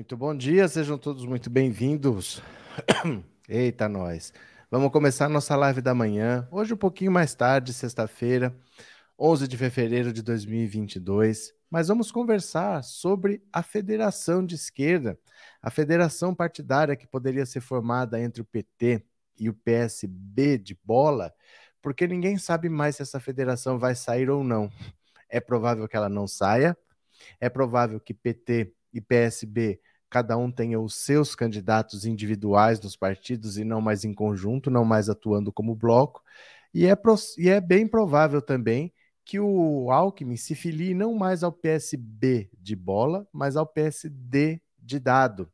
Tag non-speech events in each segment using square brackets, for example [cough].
Muito bom dia, sejam todos muito bem-vindos. [coughs] Eita, nós. Vamos começar nossa live da manhã. Hoje, um pouquinho mais tarde, sexta-feira, 11 de fevereiro de 2022. Mas vamos conversar sobre a federação de esquerda, a federação partidária que poderia ser formada entre o PT e o PSB de bola, porque ninguém sabe mais se essa federação vai sair ou não. É provável que ela não saia, é provável que PT e PSB cada um tenha os seus candidatos individuais nos partidos e não mais em conjunto, não mais atuando como bloco. E é, e é bem provável também que o Alckmin se filie não mais ao PSB de bola, mas ao PSD de dado.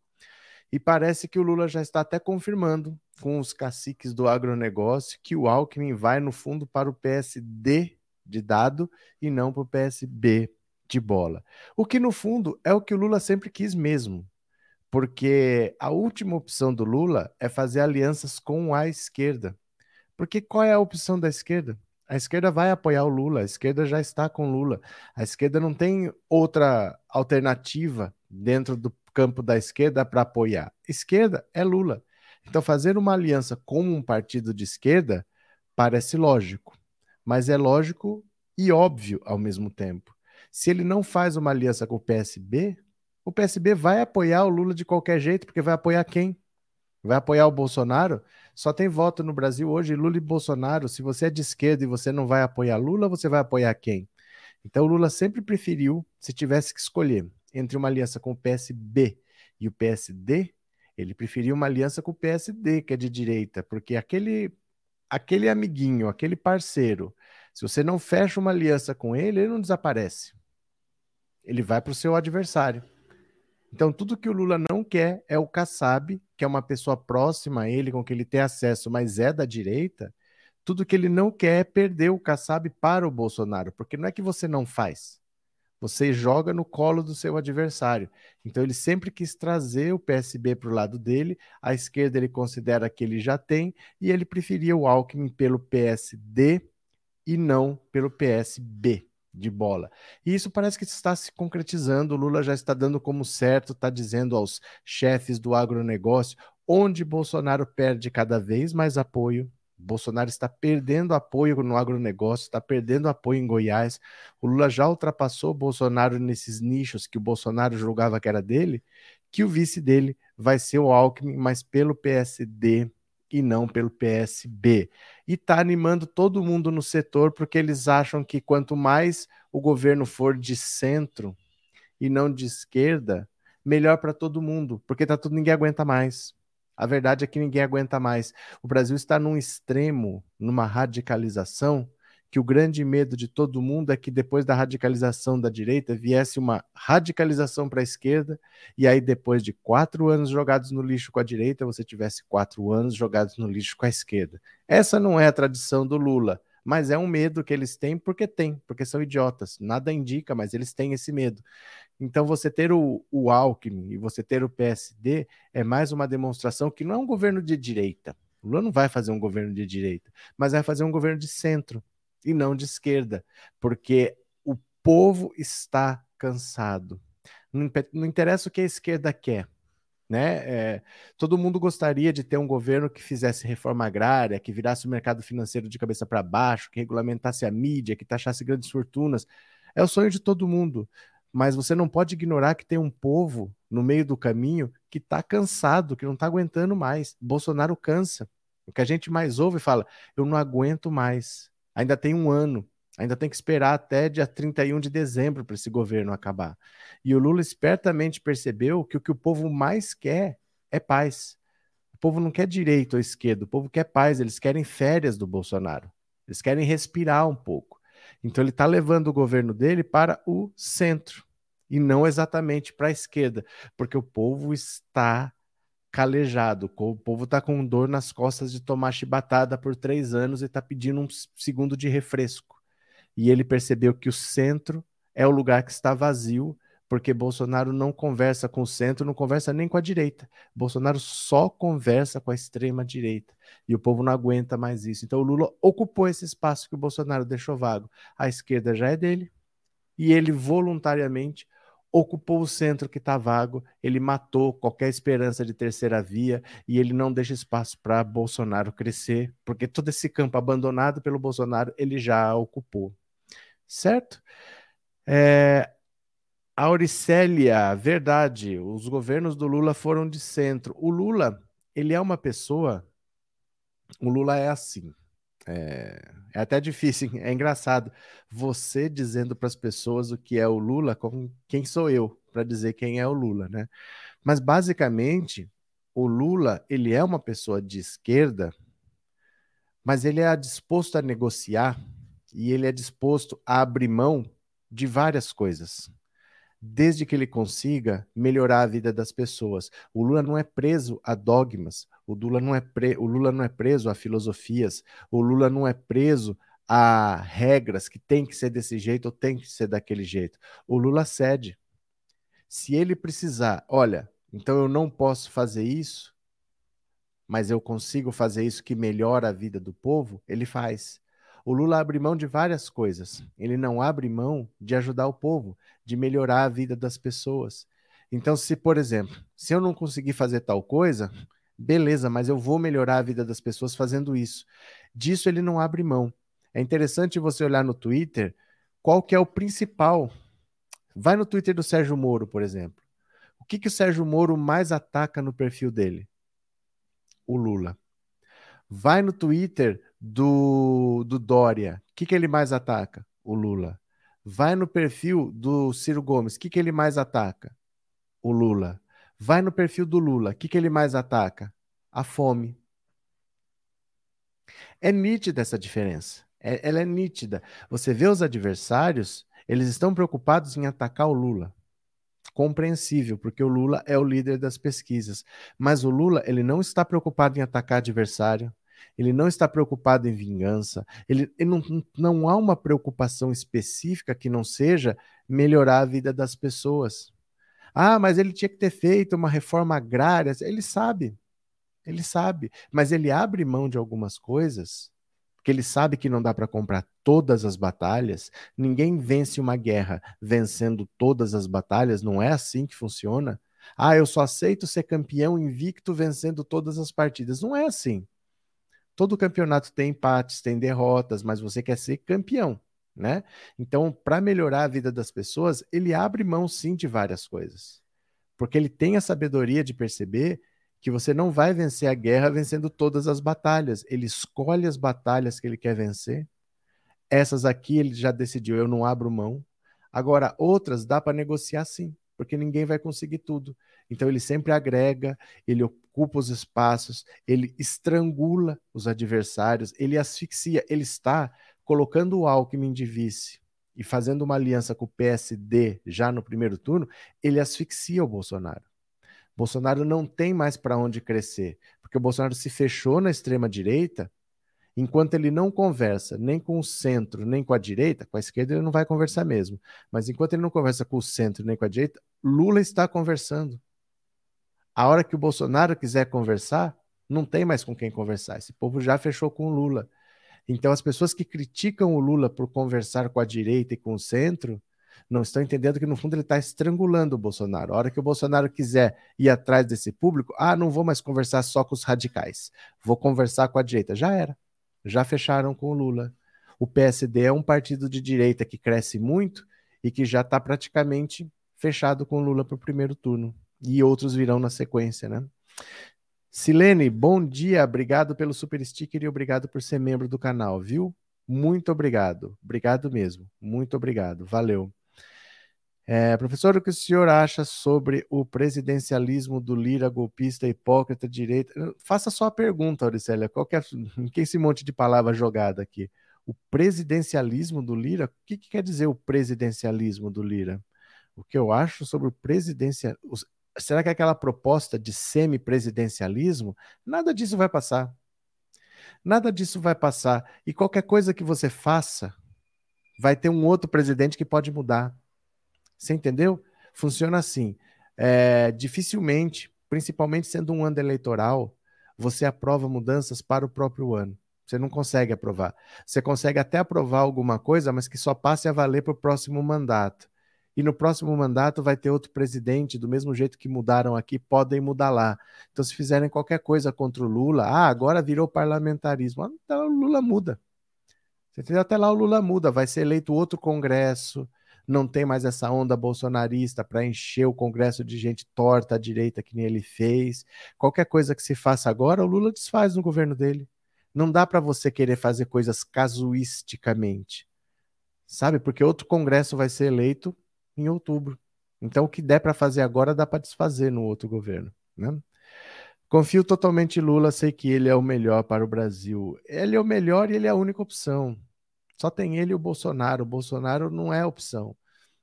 E parece que o Lula já está até confirmando com os caciques do agronegócio que o Alckmin vai, no fundo, para o PSD de dado e não para o PSB de bola. O que, no fundo, é o que o Lula sempre quis mesmo. Porque a última opção do Lula é fazer alianças com a esquerda. Porque qual é a opção da esquerda? A esquerda vai apoiar o Lula, a esquerda já está com Lula. A esquerda não tem outra alternativa dentro do campo da esquerda para apoiar. Esquerda é Lula. Então, fazer uma aliança com um partido de esquerda parece lógico, mas é lógico e óbvio ao mesmo tempo. Se ele não faz uma aliança com o PSB, o PSB vai apoiar o Lula de qualquer jeito, porque vai apoiar quem? Vai apoiar o Bolsonaro? Só tem voto no Brasil hoje, Lula e Bolsonaro. Se você é de esquerda e você não vai apoiar Lula, você vai apoiar quem? Então o Lula sempre preferiu, se tivesse que escolher entre uma aliança com o PSB e o PSD, ele preferiu uma aliança com o PSD, que é de direita, porque aquele aquele amiguinho, aquele parceiro, se você não fecha uma aliança com ele, ele não desaparece ele vai para o seu adversário. Então, tudo que o Lula não quer é o Kassab, que é uma pessoa próxima a ele, com que ele tem acesso, mas é da direita. Tudo que ele não quer é perder o Kassab para o Bolsonaro, porque não é que você não faz. Você joga no colo do seu adversário. Então, ele sempre quis trazer o PSB para o lado dele, a esquerda ele considera que ele já tem, e ele preferia o Alckmin pelo PSD e não pelo PSB de bola. E isso parece que está se concretizando. O Lula já está dando como certo, está dizendo aos chefes do agronegócio, onde Bolsonaro perde cada vez mais apoio. Bolsonaro está perdendo apoio no agronegócio, está perdendo apoio em Goiás. O Lula já ultrapassou Bolsonaro nesses nichos que o Bolsonaro julgava que era dele, que o vice dele vai ser o Alckmin, mas pelo PSD e não pelo PSB. E está animando todo mundo no setor, porque eles acham que quanto mais o governo for de centro e não de esquerda, melhor para todo mundo, porque tá tudo ninguém aguenta mais. A verdade é que ninguém aguenta mais. O Brasil está num extremo, numa radicalização que o grande medo de todo mundo é que depois da radicalização da direita viesse uma radicalização para a esquerda, e aí depois de quatro anos jogados no lixo com a direita, você tivesse quatro anos jogados no lixo com a esquerda. Essa não é a tradição do Lula, mas é um medo que eles têm porque tem, porque são idiotas. Nada indica, mas eles têm esse medo. Então você ter o, o Alckmin e você ter o PSD é mais uma demonstração que não é um governo de direita. O Lula não vai fazer um governo de direita, mas vai fazer um governo de centro e não de esquerda, porque o povo está cansado. Não, não interessa o que a esquerda quer. Né? É, todo mundo gostaria de ter um governo que fizesse reforma agrária, que virasse o mercado financeiro de cabeça para baixo, que regulamentasse a mídia, que taxasse grandes fortunas. É o sonho de todo mundo. Mas você não pode ignorar que tem um povo no meio do caminho que está cansado, que não está aguentando mais. Bolsonaro cansa. O que a gente mais ouve fala: eu não aguento mais ainda tem um ano, ainda tem que esperar até dia 31 de dezembro para esse governo acabar. E o Lula espertamente percebeu que o que o povo mais quer é paz. O povo não quer direito ou esquerda, o povo quer paz, eles querem férias do Bolsonaro. Eles querem respirar um pouco. Então ele está levando o governo dele para o centro e não exatamente para a esquerda, porque o povo está calejado. O povo está com dor nas costas de tomar chibatada por três anos e está pedindo um segundo de refresco. E ele percebeu que o centro é o lugar que está vazio, porque Bolsonaro não conversa com o centro, não conversa nem com a direita. Bolsonaro só conversa com a extrema direita. E o povo não aguenta mais isso. Então o Lula ocupou esse espaço que o Bolsonaro deixou vago. A esquerda já é dele, e ele voluntariamente ocupou o centro que está vago, ele matou qualquer esperança de terceira via e ele não deixa espaço para Bolsonaro crescer, porque todo esse campo abandonado pelo Bolsonaro ele já ocupou. Certo? É, Auricélia, verdade, os governos do Lula foram de centro. O Lula, ele é uma pessoa. O Lula é assim. É, é até difícil, é engraçado. Você dizendo para as pessoas o que é o Lula, como quem sou eu para dizer quem é o Lula, né? Mas basicamente, o Lula, ele é uma pessoa de esquerda, mas ele é disposto a negociar e ele é disposto a abrir mão de várias coisas desde que ele consiga melhorar a vida das pessoas. O Lula não é preso a dogmas, o Lula não é, pre... o Lula não é preso a filosofias, o Lula não é preso a regras que tem que ser desse jeito ou tem que ser daquele jeito. O Lula cede. Se ele precisar, olha, então eu não posso fazer isso, mas eu consigo fazer isso que melhora a vida do povo, ele faz. O Lula abre mão de várias coisas. Ele não abre mão de ajudar o povo, de melhorar a vida das pessoas. Então, se, por exemplo, se eu não conseguir fazer tal coisa, beleza, mas eu vou melhorar a vida das pessoas fazendo isso. Disso ele não abre mão. É interessante você olhar no Twitter qual que é o principal. Vai no Twitter do Sérgio Moro, por exemplo. O que, que o Sérgio Moro mais ataca no perfil dele? O Lula. Vai no Twitter do, do Dória. O que, que ele mais ataca? O Lula. Vai no perfil do Ciro Gomes. O que, que ele mais ataca? O Lula. Vai no perfil do Lula. O que, que ele mais ataca? A fome. É nítida essa diferença. É, ela é nítida. Você vê os adversários, eles estão preocupados em atacar o Lula. Compreensível, porque o Lula é o líder das pesquisas. Mas o Lula, ele não está preocupado em atacar adversário ele não está preocupado em vingança, ele, ele não, não há uma preocupação específica que não seja melhorar a vida das pessoas. Ah, mas ele tinha que ter feito uma reforma agrária. Ele sabe, ele sabe, mas ele abre mão de algumas coisas, porque ele sabe que não dá para comprar todas as batalhas. Ninguém vence uma guerra vencendo todas as batalhas, não é assim que funciona. Ah, eu só aceito ser campeão invicto vencendo todas as partidas. Não é assim. Todo campeonato tem empates, tem derrotas, mas você quer ser campeão, né? Então, para melhorar a vida das pessoas, ele abre mão sim de várias coisas. Porque ele tem a sabedoria de perceber que você não vai vencer a guerra vencendo todas as batalhas. Ele escolhe as batalhas que ele quer vencer. Essas aqui ele já decidiu, eu não abro mão. Agora, outras dá para negociar sim, porque ninguém vai conseguir tudo. Então ele sempre agrega, ele ocupa os espaços, ele estrangula os adversários, ele asfixia, ele está colocando o Alckmin de vice e fazendo uma aliança com o PSD já no primeiro turno, ele asfixia o Bolsonaro. Bolsonaro não tem mais para onde crescer, porque o Bolsonaro se fechou na extrema direita, enquanto ele não conversa nem com o centro, nem com a direita, com a esquerda ele não vai conversar mesmo, mas enquanto ele não conversa com o centro nem com a direita, Lula está conversando. A hora que o Bolsonaro quiser conversar, não tem mais com quem conversar. Esse povo já fechou com o Lula. Então, as pessoas que criticam o Lula por conversar com a direita e com o centro não estão entendendo que, no fundo, ele está estrangulando o Bolsonaro. A hora que o Bolsonaro quiser ir atrás desse público, ah, não vou mais conversar só com os radicais, vou conversar com a direita. Já era. Já fecharam com o Lula. O PSD é um partido de direita que cresce muito e que já está praticamente fechado com o Lula para o primeiro turno e outros virão na sequência, né? Silene, bom dia, obrigado pelo super sticker e obrigado por ser membro do canal, viu? Muito obrigado, obrigado mesmo, muito obrigado, valeu. É, professor, o que o senhor acha sobre o presidencialismo do Lira, golpista, hipócrita, direita? Faça só a pergunta, Auricélia, qual que é, que esse monte de palavra jogada aqui? O presidencialismo do Lira? O que, que quer dizer o presidencialismo do Lira? O que eu acho sobre o presidencialismo será que aquela proposta de semipresidencialismo, nada disso vai passar. Nada disso vai passar. E qualquer coisa que você faça, vai ter um outro presidente que pode mudar. Você entendeu? Funciona assim. É, dificilmente, principalmente sendo um ano eleitoral, você aprova mudanças para o próprio ano. Você não consegue aprovar. Você consegue até aprovar alguma coisa, mas que só passe a valer para o próximo mandato. e no próximo mandato vai ter outro presidente, do mesmo jeito que mudaram aqui, podem mudar lá. Então, se fizerem qualquer coisa contra o Lula, ah, agora virou parlamentarismo. Ah, então, o Lula muda. Você entendeu? Até lá o Lula muda, vai ser eleito outro Congresso, não tem mais essa onda bolsonarista para encher o Congresso de gente torta à direita que nem ele fez. Qualquer coisa que se faça agora, o Lula desfaz no governo dele. Não dá para você querer fazer coisas casuisticamente, sabe? Porque outro Congresso vai ser eleito em outubro. Então, o que der para fazer agora dá para desfazer no outro governo. Né? Confio totalmente em Lula, sei que ele é o melhor para o Brasil. Ele é o melhor e ele é a única opção. Só tem ele e o Bolsonaro. O Bolsonaro não é opção.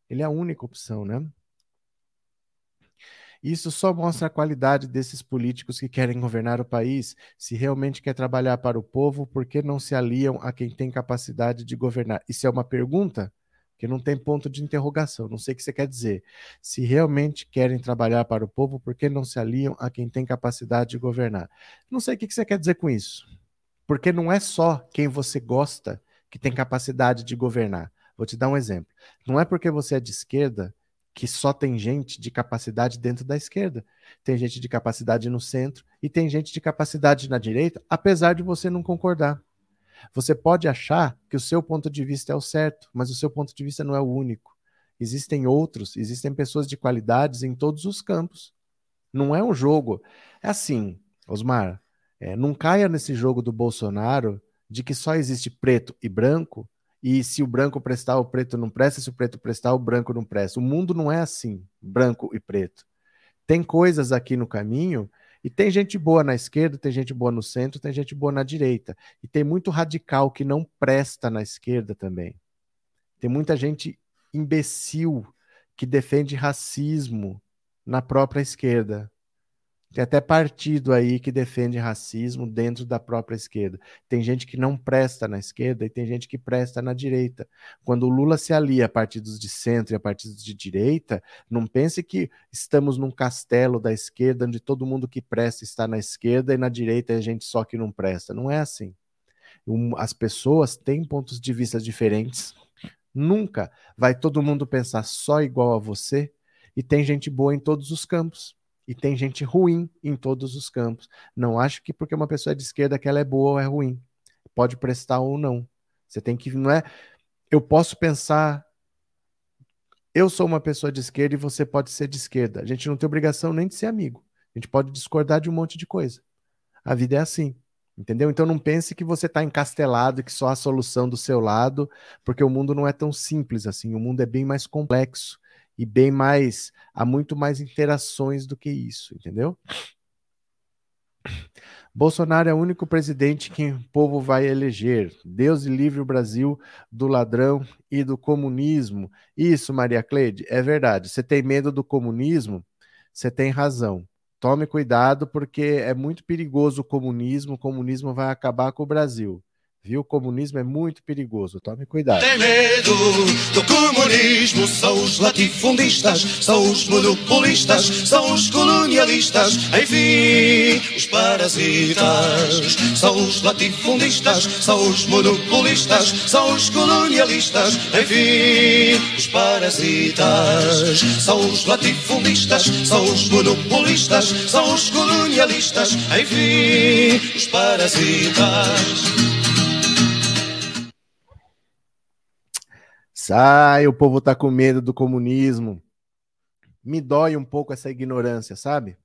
Ele é a única opção, né? Isso só mostra a qualidade desses políticos que querem governar o país. Se realmente quer trabalhar para o povo, por que não se aliam a quem tem capacidade de governar? Isso é uma pergunta? que não tem ponto de interrogação. Não sei o que você quer dizer. Se realmente querem trabalhar para o povo, por que não se aliam a quem tem capacidade de governar? Não sei o que você quer dizer com isso. Porque não é só quem você gosta que tem capacidade de governar. Vou te dar um exemplo. Não é porque você é de esquerda que só tem gente de capacidade dentro da esquerda. Tem gente de capacidade no centro e tem gente de capacidade na direita, apesar de você não concordar. Você pode achar que o seu ponto de vista é o certo, mas o seu ponto de vista não é o único. Existem outros, existem pessoas de qualidades em todos os campos. Não é um jogo. É assim, Osmar, é, não caia nesse jogo do Bolsonaro de que só existe preto e branco, e se o branco prestar, o preto não presta, se o preto prestar, o branco não presta. O mundo não é assim, branco e preto. Tem coisas aqui no caminho e tem gente boa na esquerda, tem gente boa no centro, tem gente boa na direita. E tem muito radical que não presta na esquerda também. Tem muita gente imbecil que defende racismo na própria esquerda. Tem até partido aí que defende racismo dentro da própria esquerda. Tem gente que não presta na esquerda e tem gente que presta na direita. Quando o Lula se alia a partidos de centro e a partidos de direita, não pense que estamos num castelo da esquerda onde todo mundo que presta está na esquerda e na direita é gente só que não presta. Não é assim. As pessoas têm pontos de vista diferentes. Nunca vai todo mundo pensar só igual a você e tem gente boa em todos os campos. E tem gente ruim em todos os campos. Não acho que porque uma pessoa é de esquerda que ela é boa ou é ruim. Pode prestar ou não. Você tem que não é eu posso pensar eu sou uma pessoa de esquerda e você pode ser de esquerda. A gente não tem obrigação nem de ser amigo. A gente pode discordar de um monte de coisa. A vida é assim. Entendeu? Então não pense que você está encastelado e que só a solução do seu lado, porque o mundo não é tão simples assim. O mundo é bem mais complexo e bem mais, há muito mais interações do que isso, entendeu? Bolsonaro é o único presidente que o povo vai eleger. Deus livre o Brasil do ladrão e do comunismo. Isso, Maria Cleide, é verdade. Você tem medo do comunismo? Você tem razão. Tome cuidado, porque é muito perigoso o comunismo. O comunismo vai acabar com o Brasil. Viu? O comunismo é muito perigoso. Tome cuidado. Tem medo do comunismo. São os latifundistas, são os monopolistas, são os colonialistas, enfim, os parasitas. São os latifundistas, são os monopolistas, são os colonialistas, enfim, os parasitas. São os latifundistas, são os monopolistas, são os colonialistas, enfim, os parasitas. Sai, o povo tá com medo do comunismo. Me dói um pouco essa ignorância, sabe?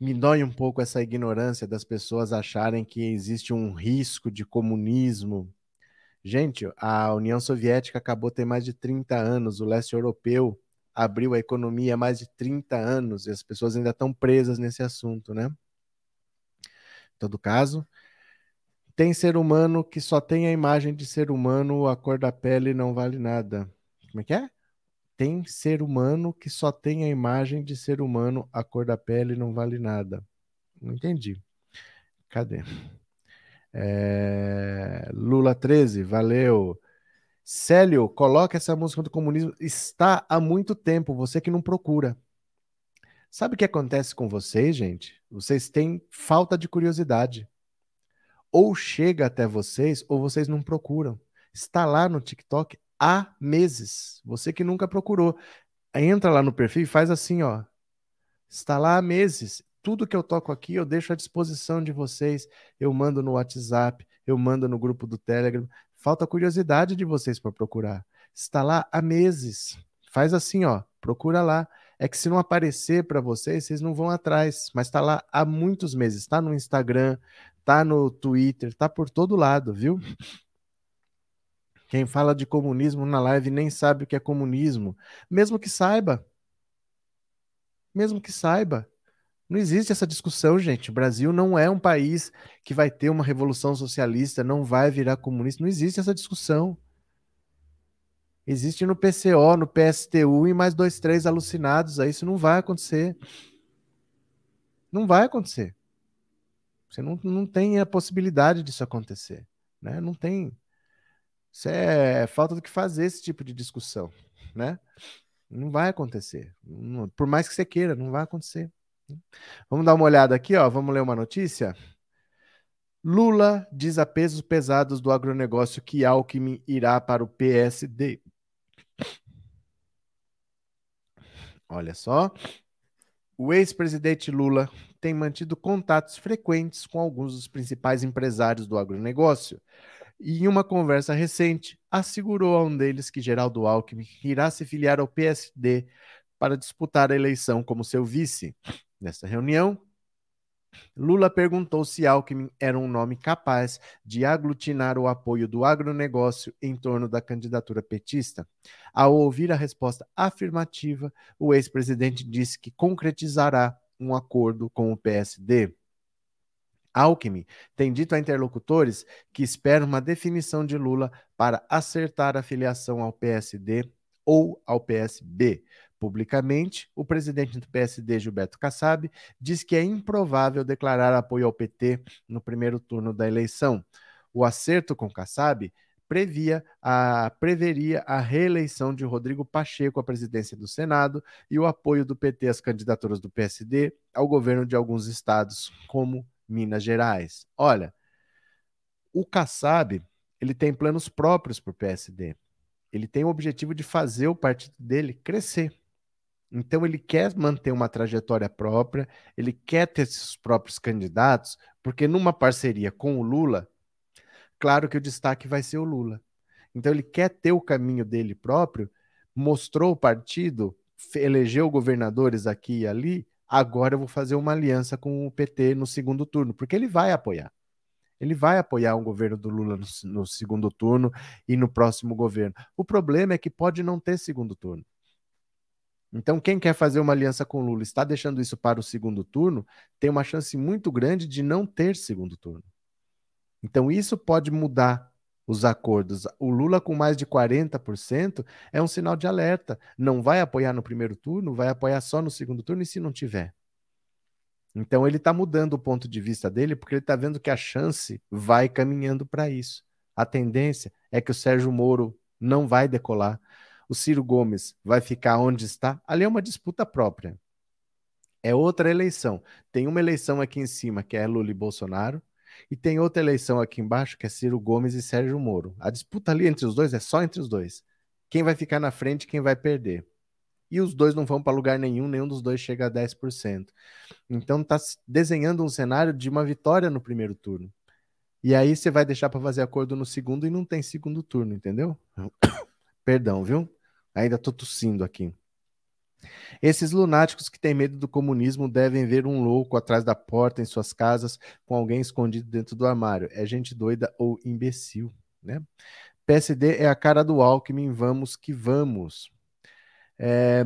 Me dói um pouco essa ignorância das pessoas acharem que existe um risco de comunismo. Gente, a União Soviética acabou tem mais de 30 anos, o leste europeu abriu a economia há mais de 30 anos e as pessoas ainda estão presas nesse assunto, né? Em todo caso, tem ser humano que só tem a imagem de ser humano, a cor da pele não vale nada. Como é que é? Tem ser humano que só tem a imagem de ser humano, a cor da pele não vale nada. Não entendi. Cadê? É... Lula 13, valeu. Célio, coloca essa música do comunismo. Está há muito tempo, você que não procura. Sabe o que acontece com vocês, gente? Vocês têm falta de curiosidade ou chega até vocês ou vocês não procuram. Está lá no TikTok há meses. Você que nunca procurou, entra lá no perfil e faz assim, ó. Está lá há meses. Tudo que eu toco aqui eu deixo à disposição de vocês. Eu mando no WhatsApp, eu mando no grupo do Telegram. Falta curiosidade de vocês para procurar. Está lá há meses. Faz assim, ó. Procura lá. É que se não aparecer para vocês, vocês não vão atrás. Mas está lá há muitos meses. Está no Instagram, está no Twitter, está por todo lado, viu? Quem fala de comunismo na live nem sabe o que é comunismo. Mesmo que saiba. Mesmo que saiba. Não existe essa discussão, gente. O Brasil não é um país que vai ter uma revolução socialista, não vai virar comunista. Não existe essa discussão. Existe no PCO, no PSTU e mais dois, três alucinados. Aí isso não vai acontecer. Não vai acontecer. Você não, não tem a possibilidade disso acontecer. Né? Não tem. Isso é falta do que fazer esse tipo de discussão. Né? Não vai acontecer. Por mais que você queira, não vai acontecer. Vamos dar uma olhada aqui, ó. Vamos ler uma notícia. Lula diz a pesos pesados do agronegócio que Alckmin irá para o PSD. Olha só. O ex-presidente Lula tem mantido contatos frequentes com alguns dos principais empresários do agronegócio. E em uma conversa recente, assegurou a um deles que Geraldo Alckmin irá se filiar ao PSD para disputar a eleição como seu vice. Nessa reunião, Lula perguntou se Alckmin era um nome capaz de aglutinar o apoio do agronegócio em torno da candidatura petista. Ao ouvir a resposta afirmativa, o ex-presidente disse que concretizará um acordo com o PSD. Alckmin tem dito a interlocutores que espera uma definição de Lula para acertar a filiação ao PSD ou ao PSB, Publicamente, o presidente do PSD, Gilberto Kassab, diz que é improvável declarar apoio ao PT no primeiro turno da eleição. O acerto com Kassab previa a, preveria a reeleição de Rodrigo Pacheco à presidência do Senado e o apoio do PT às candidaturas do PSD ao governo de alguns estados, como Minas Gerais. Olha, o Kassab ele tem planos próprios para o PSD. Ele tem o objetivo de fazer o partido dele crescer. Então ele quer manter uma trajetória própria, ele quer ter seus próprios candidatos, porque numa parceria com o Lula, claro que o destaque vai ser o Lula. Então ele quer ter o caminho dele próprio, mostrou o partido, elegeu governadores aqui e ali, agora eu vou fazer uma aliança com o PT no segundo turno, porque ele vai apoiar. Ele vai apoiar o governo do Lula no, no segundo turno e no próximo governo. O problema é que pode não ter segundo turno. Então, quem quer fazer uma aliança com Lula está deixando isso para o segundo turno, tem uma chance muito grande de não ter segundo turno. Então, isso pode mudar os acordos. O Lula, com mais de 40%, é um sinal de alerta. Não vai apoiar no primeiro turno, vai apoiar só no segundo turno, e se não tiver? Então, ele está mudando o ponto de vista dele, porque ele está vendo que a chance vai caminhando para isso. A tendência é que o Sérgio Moro não vai decolar o Ciro Gomes vai ficar onde está, ali é uma disputa própria. É outra eleição. Tem uma eleição aqui em cima, que é Lula e Bolsonaro, e tem outra eleição aqui embaixo, que é Ciro Gomes e Sérgio Moro. A disputa ali entre os dois é só entre os dois. Quem vai ficar na frente, quem vai perder. E os dois não vão para lugar nenhum, nenhum dos dois chega a 10%. Então está desenhando um cenário de uma vitória no primeiro turno. E aí você vai deixar para fazer acordo no segundo e não tem segundo turno, entendeu? [coughs] Perdão, viu? Ainda estou tossindo aqui. Esses lunáticos que têm medo do comunismo devem ver um louco atrás da porta em suas casas com alguém escondido dentro do armário. É gente doida ou imbecil, né? PSD é a cara do Alckmin, vamos que vamos. É,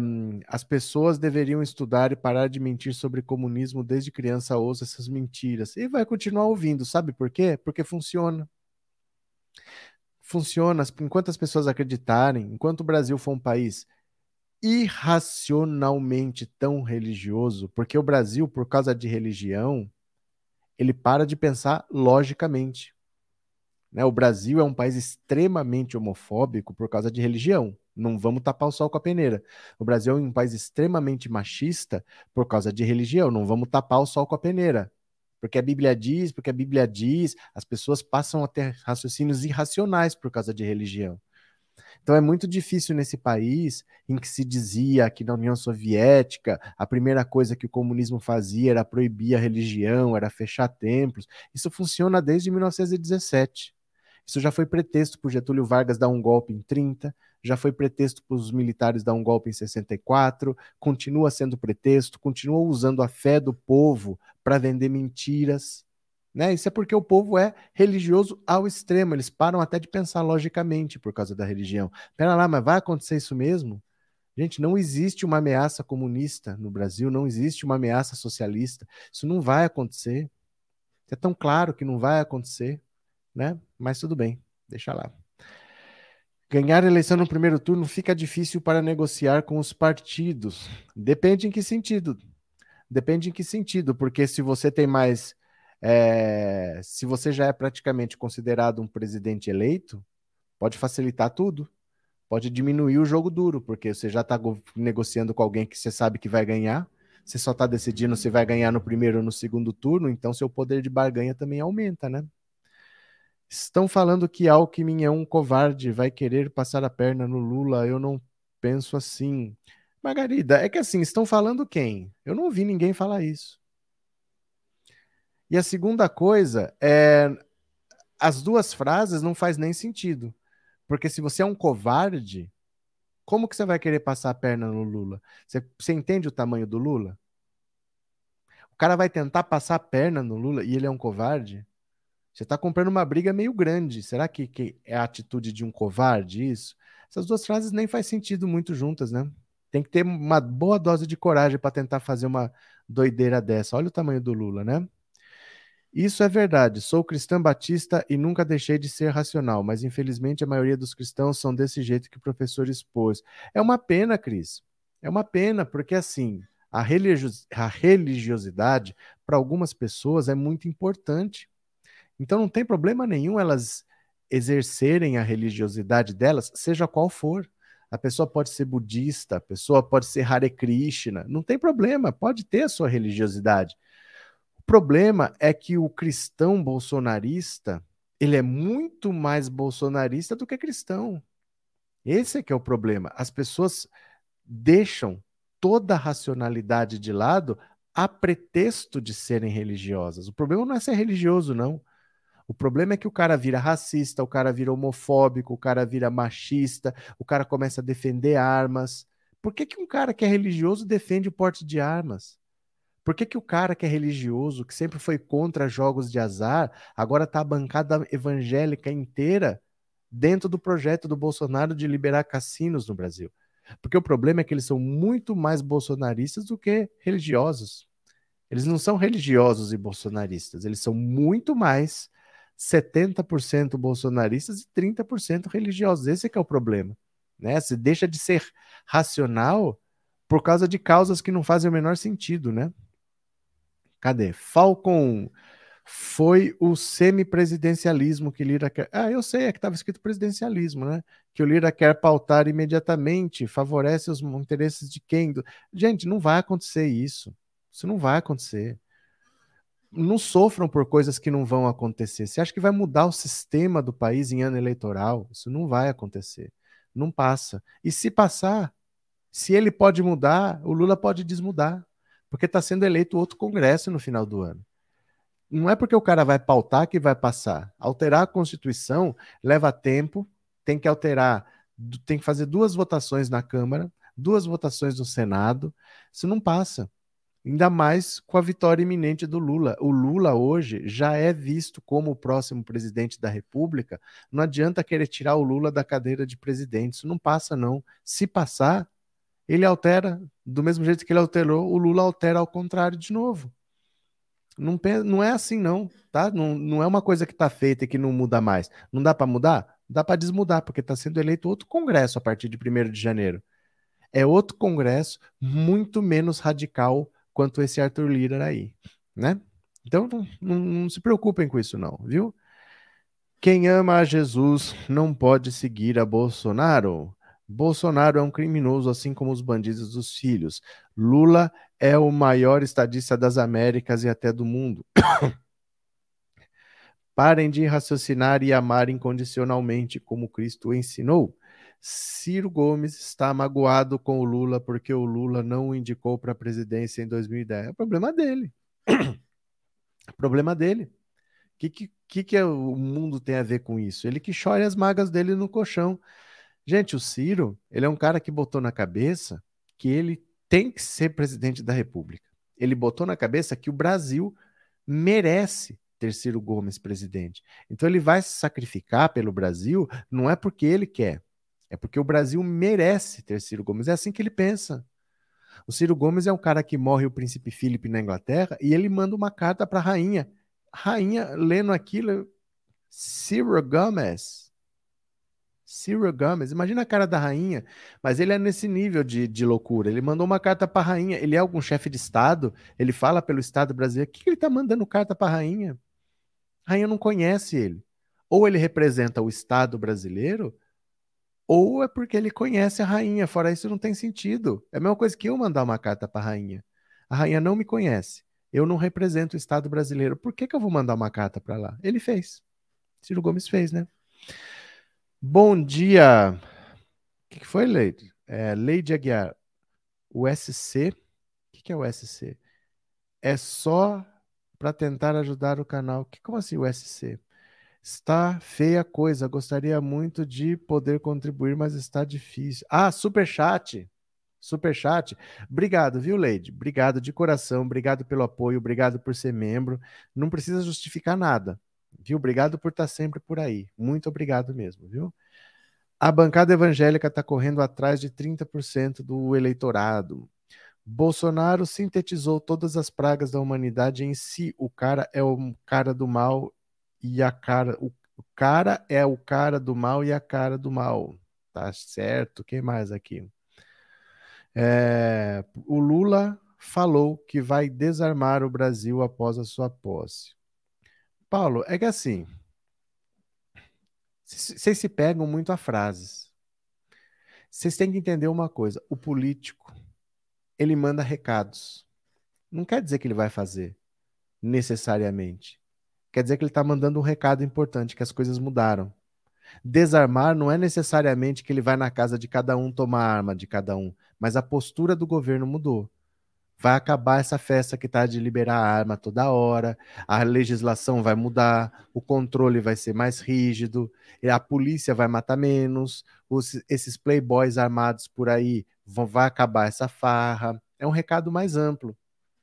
as pessoas deveriam estudar e parar de mentir sobre comunismo desde criança, ouça essas mentiras. E vai continuar ouvindo, sabe por quê? Porque funciona funciona, enquanto as pessoas acreditarem, enquanto o Brasil for um país irracionalmente tão religioso, porque o Brasil, por causa de religião, ele para de pensar logicamente. Né? O Brasil é um país extremamente homofóbico por causa de religião. Não vamos tapar o sol com a peneira. O Brasil é um país extremamente machista por causa de religião. Não vamos tapar o sol com a peneira porque a Bíblia diz, porque a Bíblia diz, as pessoas passam a ter raciocínios irracionais por causa de religião. Então é muito difícil nesse país em que se dizia que na União Soviética a primeira coisa que o comunismo fazia era proibir a religião, era fechar templos. Isso funciona desde 1917. Isso já foi pretexto para Getúlio Vargas dar um golpe em 30, já foi pretexto para os militares dar um golpe em 64, continua sendo pretexto, continua usando a fé do povo para vender mentiras. Né? Isso é porque o povo é religioso ao extremo, eles param até de pensar logicamente por causa da religião. Pera lá, mas vai acontecer isso mesmo? Gente, não existe uma ameaça comunista no Brasil, não existe uma ameaça socialista. Isso não vai acontecer. É tão claro que não vai acontecer, né? Mas tudo bem, deixa lá. Ganhar a eleição no primeiro turno fica difícil para negociar com os partidos. Depende em que sentido. Depende em que sentido, porque se você tem mais. É, se você já é praticamente considerado um presidente eleito, pode facilitar tudo. Pode diminuir o jogo duro, porque você já está negociando com alguém que você sabe que vai ganhar. Você só está decidindo se vai ganhar no primeiro ou no segundo turno, então seu poder de barganha também aumenta, né? Estão falando que Alckmin é um covarde, vai querer passar a perna no Lula. Eu não penso assim. Margarida, é que assim, estão falando quem? Eu não ouvi ninguém falar isso. E a segunda coisa é as duas frases não faz nem sentido. Porque se você é um covarde, como que você vai querer passar a perna no Lula? Você, você entende o tamanho do Lula? O cara vai tentar passar a perna no Lula e ele é um covarde? Você está comprando uma briga meio grande. Será que, que, é a atitude de um covarde isso? Essas duas frases nem faz sentido muito juntas, né? Tem que ter uma boa dose de coragem para tentar fazer uma doideira dessa. Olha o tamanho do Lula, né? Isso é verdade. Sou cristã batista e nunca deixei de ser racional, mas infelizmente a maioria dos cristãos são desse jeito que o professor expôs. É uma pena, Cris. É uma pena, porque assim, a, religios a religiosidade para algumas pessoas é muito importante. Então não tem problema nenhum elas exercerem a religiosidade delas, seja qual for. A pessoa pode ser budista, a pessoa pode ser Hare Krishna, não tem problema, pode ter a sua religiosidade. O problema é que o cristão bolsonarista, ele é muito mais bolsonarista do que cristão. Esse é que é o problema. As pessoas deixam toda a racionalidade de lado a pretexto de serem religiosas. O problema não é ser religioso, não. O problema é que o cara vira racista, o cara vira homofóbico, o cara vira machista, o cara começa a defender armas. Por que, que um cara que é religioso defende o porte de armas? Por que, que o cara que é religioso, que sempre foi contra jogos de azar, agora está a bancada evangélica inteira dentro do projeto do Bolsonaro de liberar cassinos no Brasil? Porque o problema é que eles são muito mais bolsonaristas do que religiosos. Eles não são religiosos e bolsonaristas, eles são muito mais 70% bolsonaristas e 30% religiosos. Esse é que é o problema. Né? Você deixa de ser racional por causa de causas que não fazem o menor sentido, né? Cadê? Falcon foi o semipresidencialismo que Lira quer. Ah, eu sei, é que estava escrito presidencialismo, né? Que o Lira quer pautar imediatamente, favorece os interesses de quem? Gente, não vai acontecer isso. Isso não vai acontecer não sofram por coisas que não vão acontecer. Você acha que vai mudar o sistema do país em ano eleitoral? Isso não vai acontecer. Não passa. E se passar, se ele pode mudar, o Lula pode desmudar, porque está sendo eleito outro Congresso no final do ano. Não é porque o cara vai pautar que vai passar. Alterar a Constituição leva tempo, tem que alterar, tem que fazer duas votações na Câmara, duas votações no Senado. Isso não passa. Ainda mais com a vitória iminente do Lula. O Lula hoje já é visto como o próximo presidente da República. Não adianta querer tirar o Lula da cadeira de presidente. Isso não passa, não. Se passar, ele altera, do mesmo jeito que ele alterou, o Lula altera ao contrário de novo. Não, não é assim, não. Tá? Não, não é uma coisa que está feita e que não muda mais. Não dá para mudar? Dá para desmudar, porque está sendo eleito outro Congresso a partir de 1 de janeiro. É outro Congresso muito menos radical quanto esse Arthur Lira aí, né? Então não, não, não se preocupem com isso não, viu? Quem ama a Jesus não pode seguir a Bolsonaro. Bolsonaro é um criminoso, assim como os bandidos dos filhos. Lula é o maior estadista das Américas e até do mundo. [coughs] Parem de raciocinar e amar incondicionalmente, como Cristo ensinou. Ciro Gomes está magoado com o Lula porque o Lula não o indicou para a presidência em 2010. É problema dele. É problema dele. O que, que, que, que é o mundo tem a ver com isso? Ele que chora as magas dele no colchão. Gente, o Ciro, ele é um cara que botou na cabeça que ele tem que ser presidente da República. Ele botou na cabeça que o Brasil merece ter Ciro Gomes presidente. Então ele vai se sacrificar pelo Brasil, não é porque ele quer, é porque o Brasil merece ter Ciro Gomes. É assim que ele pensa. O Ciro Gomes é um cara que morre o príncipe Felipe na Inglaterra e ele manda uma carta para a rainha. Rainha, lendo aquilo, Ciro Gomes. Ciro Gomes, imagina a cara da rainha, mas ele é nesse nível de, de loucura. Ele mandou uma carta para a rainha. Ele é algum chefe de Estado, ele fala pelo Estado brasileiro. O que, que ele está mandando carta para a rainha? A rainha não conhece ele. Ou ele representa o Estado brasileiro, ou é porque ele conhece a rainha. Fora isso, não tem sentido. É a mesma coisa que eu mandar uma carta para a rainha. A rainha não me conhece. Eu não represento o Estado brasileiro. Por que, que eu vou mandar uma carta para lá? Ele fez. Ciro Gomes fez, né? Bom dia. O que, que foi, Leide? É, Leide Aguiar. O SC. O que, que é o SC? É só para tentar ajudar o canal. Que, como assim o SC? Está feia a coisa. Gostaria muito de poder contribuir, mas está difícil. Ah, super chat. Super chat. Obrigado, viu, Leide? Obrigado de coração. Obrigado pelo apoio. Obrigado por ser membro. Não precisa justificar nada, viu? Obrigado por estar sempre por aí. Muito obrigado mesmo, viu? A bancada evangélica está correndo atrás de 30% do eleitorado. Bolsonaro sintetizou todas as pragas da humanidade em si. O cara é o cara do mal e a cara. O, o cara é o cara do mal e a cara do mal. Tá certo? Quem mais aqui? É, o Lula falou que vai desarmar o Brasil após a sua posse. Paulo, é que assim, vocês se pegam muito a frases. Vocês têm que entender uma coisa: o político, ele manda recados. Não quer dizer que ele vai fazer, necessariamente quer dizer que ele está mandando um recado importante, que as coisas mudaram. Desarmar não é necessariamente que ele vai na casa de cada um tomar a arma de cada um, mas a postura do governo mudou. Vai acabar essa festa que está de liberar a arma toda hora, a legislação vai mudar, o controle vai ser mais rígido, a polícia vai matar menos, os, esses playboys armados por aí vão, vai acabar essa farra. É um recado mais amplo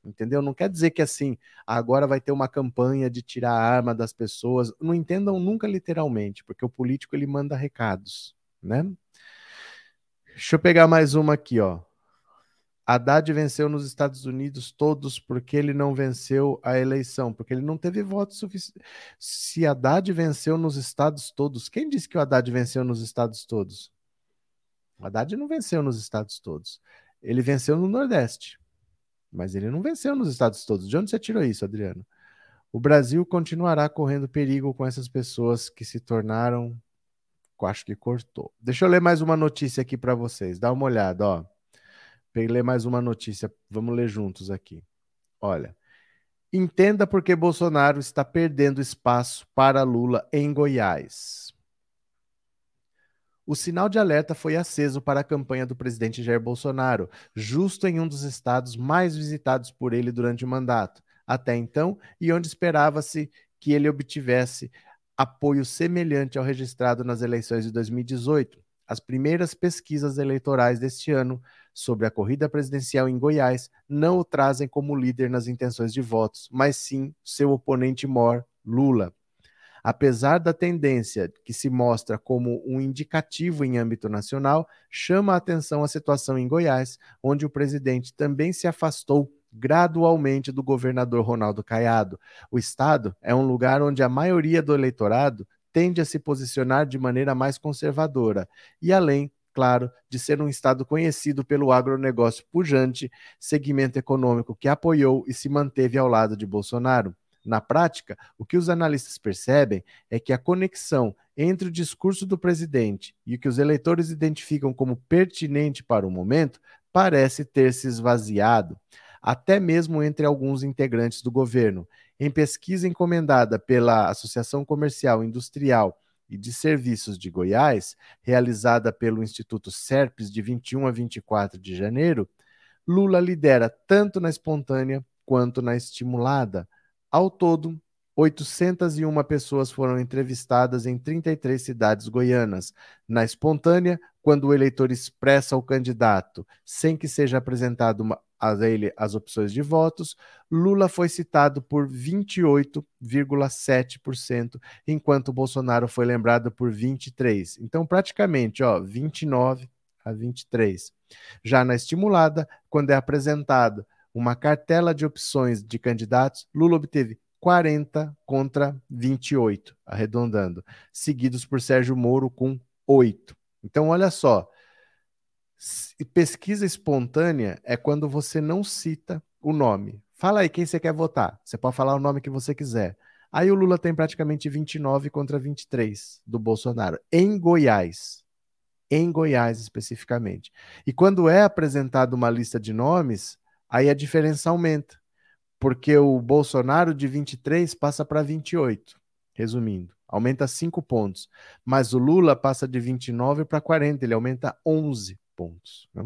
entendeu? Não quer dizer que assim, agora vai ter uma campanha de tirar a arma das pessoas. Não entendam nunca literalmente, porque o político ele manda recados, né? Deixa eu pegar mais uma aqui, ó. Haddad venceu nos Estados Unidos todos porque ele não venceu a eleição, porque ele não teve voto suficiente. Se Haddad venceu nos estados todos, quem disse que o Haddad venceu nos estados todos? O Haddad não venceu nos estados todos. Ele venceu no Nordeste. Mas ele não venceu nos estados todos. De onde você tirou isso, Adriano? O Brasil continuará correndo perigo com essas pessoas que se tornaram. Acho que cortou. Deixa eu ler mais uma notícia aqui para vocês. Dá uma olhada, ó. Peguei ler mais uma notícia. Vamos ler juntos aqui. Olha. Entenda por que Bolsonaro está perdendo espaço para Lula em Goiás o sinal de alerta foi aceso para a campanha do presidente Jair Bolsonaro, justo em um dos estados mais visitados por ele durante o mandato, até então, e onde esperava-se que ele obtivesse apoio semelhante ao registrado nas eleições de 2018. As primeiras pesquisas eleitorais deste ano sobre a corrida presidencial em Goiás não o trazem como líder nas intenções de votos, mas sim seu oponente mor, Lula. Apesar da tendência que se mostra como um indicativo em âmbito nacional, chama a atenção a situação em Goiás, onde o presidente também se afastou gradualmente do governador Ronaldo Caiado. O estado é um lugar onde a maioria do eleitorado tende a se posicionar de maneira mais conservadora e além claro, de ser um estado conhecido pelo agronegócio pujante, segmento econômico que apoiou e se manteve ao lado de Bolsonaro. Na prática, o que os analistas percebem é que a conexão entre o discurso do presidente e o que os eleitores identificam como pertinente para o momento parece ter se esvaziado, até mesmo entre alguns integrantes do governo. Em pesquisa encomendada pela Associação Comercial, Industrial e de Serviços de Goiás, realizada pelo Instituto SERPES de 21 a 24 de janeiro, Lula lidera tanto na espontânea quanto na estimulada. Ao todo, 801 pessoas foram entrevistadas em 33 cidades goianas. Na espontânea, quando o eleitor expressa o candidato sem que seja apresentado uma, a ele as opções de votos, Lula foi citado por 28,7%, enquanto Bolsonaro foi lembrado por 23. Então, praticamente, ó, 29 a 23. Já na estimulada, quando é apresentado uma cartela de opções de candidatos, Lula obteve 40 contra 28, arredondando, seguidos por Sérgio Moro com 8. Então, olha só. Pesquisa espontânea é quando você não cita o nome. Fala aí quem você quer votar. Você pode falar o nome que você quiser. Aí o Lula tem praticamente 29 contra 23 do Bolsonaro, em Goiás. Em Goiás, especificamente. E quando é apresentada uma lista de nomes, aí a diferença aumenta porque o Bolsonaro de 23 passa para 28, resumindo, aumenta 5 pontos. Mas o Lula passa de 29 para 40, ele aumenta 11 pontos. Né?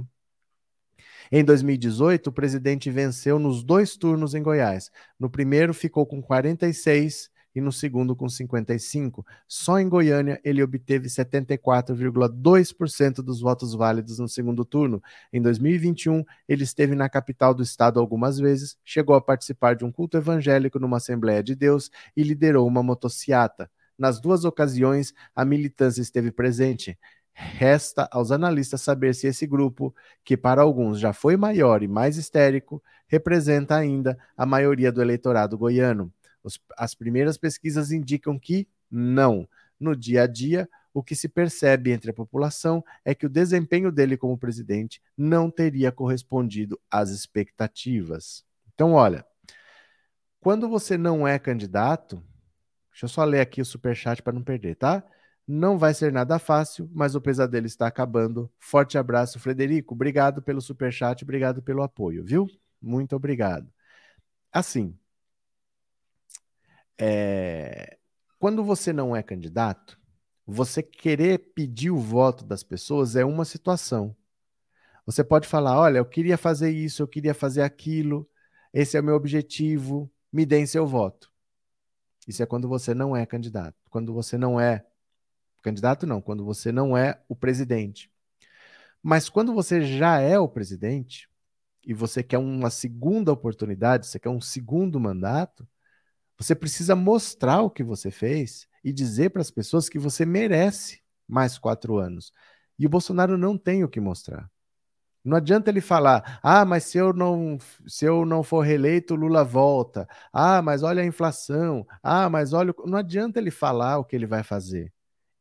Em 2018, o presidente venceu nos dois turnos em Goiás. No primeiro, ficou com 46 e no segundo com 55. Só em Goiânia ele obteve 74,2% dos votos válidos no segundo turno. Em 2021, ele esteve na capital do estado algumas vezes, chegou a participar de um culto evangélico numa Assembleia de Deus e liderou uma motociata. Nas duas ocasiões, a militância esteve presente. Resta aos analistas saber se esse grupo, que para alguns já foi maior e mais histérico, representa ainda a maioria do eleitorado goiano. Os, as primeiras pesquisas indicam que não. No dia a dia, o que se percebe entre a população é que o desempenho dele como presidente não teria correspondido às expectativas. Então, olha, quando você não é candidato, deixa eu só ler aqui o superchat para não perder, tá? Não vai ser nada fácil, mas o pesadelo está acabando. Forte abraço, Frederico. Obrigado pelo superchat, obrigado pelo apoio, viu? Muito obrigado. Assim, é, quando você não é candidato, você querer pedir o voto das pessoas é uma situação. Você pode falar: olha, eu queria fazer isso, eu queria fazer aquilo, esse é o meu objetivo, me deem seu voto. Isso é quando você não é candidato. Quando você não é candidato, não, quando você não é o presidente. Mas quando você já é o presidente e você quer uma segunda oportunidade, você quer um segundo mandato, você precisa mostrar o que você fez e dizer para as pessoas que você merece mais quatro anos. E o Bolsonaro não tem o que mostrar. Não adianta ele falar, ah, mas se eu não, se eu não for reeleito, Lula volta. Ah, mas olha a inflação. Ah, mas olha. Não adianta ele falar o que ele vai fazer.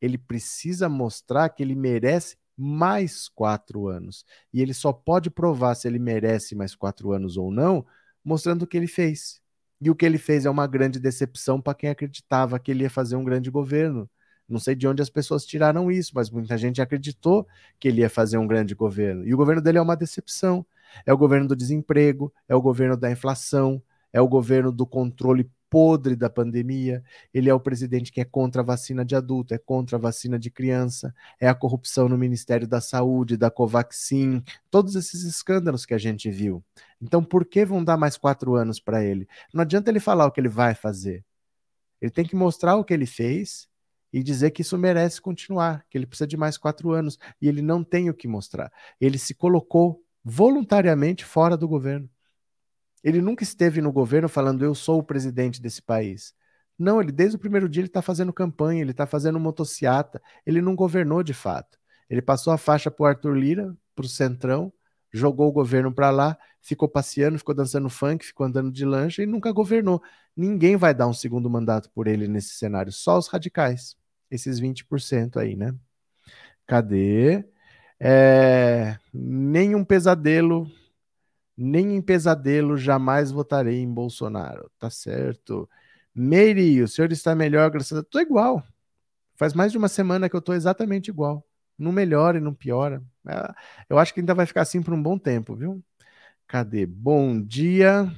Ele precisa mostrar que ele merece mais quatro anos. E ele só pode provar se ele merece mais quatro anos ou não, mostrando o que ele fez. E o que ele fez é uma grande decepção para quem acreditava que ele ia fazer um grande governo. Não sei de onde as pessoas tiraram isso, mas muita gente acreditou que ele ia fazer um grande governo. E o governo dele é uma decepção. É o governo do desemprego, é o governo da inflação, é o governo do controle podre da pandemia. Ele é o presidente que é contra a vacina de adulto, é contra a vacina de criança, é a corrupção no Ministério da Saúde, da Covaxin, todos esses escândalos que a gente viu. Então, por que vão dar mais quatro anos para ele? Não adianta ele falar o que ele vai fazer. Ele tem que mostrar o que ele fez e dizer que isso merece continuar, que ele precisa de mais quatro anos. E ele não tem o que mostrar. Ele se colocou voluntariamente fora do governo. Ele nunca esteve no governo falando eu sou o presidente desse país. Não, ele desde o primeiro dia ele está fazendo campanha, ele está fazendo motociata, ele não governou de fato. Ele passou a faixa para o Arthur Lira, para o Centrão, jogou o governo para lá, ficou passeando, ficou dançando funk, ficou andando de lancha e nunca governou. Ninguém vai dar um segundo mandato por ele nesse cenário, só os radicais, esses 20% aí, né? Cadê? É, nenhum pesadelo nem em pesadelo jamais votarei em Bolsonaro. Tá certo. Meire, o senhor está melhor, graças a Deus. Tô igual. Faz mais de uma semana que eu tô exatamente igual. Não melhora e não piora. É, eu acho que ainda vai ficar assim por um bom tempo, viu? Cadê? Bom dia,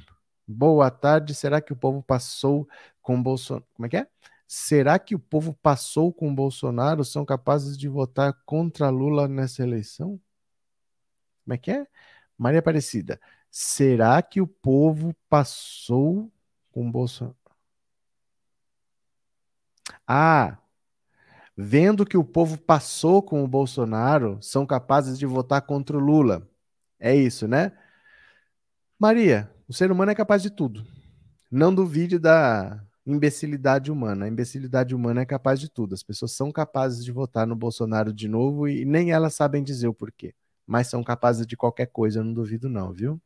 boa tarde. Será que o povo passou com Bolsonaro? Como é que é? Será que o povo passou com Bolsonaro? São capazes de votar contra Lula nessa eleição? Como é que é? Maria Aparecida. Será que o povo passou com o Bolsonaro? Ah, vendo que o povo passou com o Bolsonaro, são capazes de votar contra o Lula. É isso, né? Maria, o ser humano é capaz de tudo. Não duvide da imbecilidade humana. A imbecilidade humana é capaz de tudo. As pessoas são capazes de votar no Bolsonaro de novo e nem elas sabem dizer o porquê. Mas são capazes de qualquer coisa, não duvido, não, viu?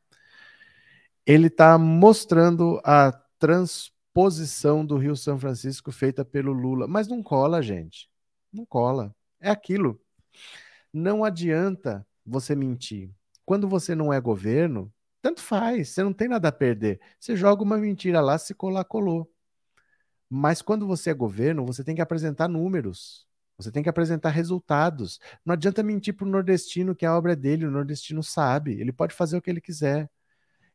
Ele está mostrando a transposição do Rio São Francisco feita pelo Lula. Mas não cola, gente. Não cola. É aquilo. Não adianta você mentir. Quando você não é governo, tanto faz, você não tem nada a perder. Você joga uma mentira lá, se colar, colou. Mas quando você é governo, você tem que apresentar números. Você tem que apresentar resultados. Não adianta mentir para o nordestino que a obra é dele, o nordestino sabe. Ele pode fazer o que ele quiser.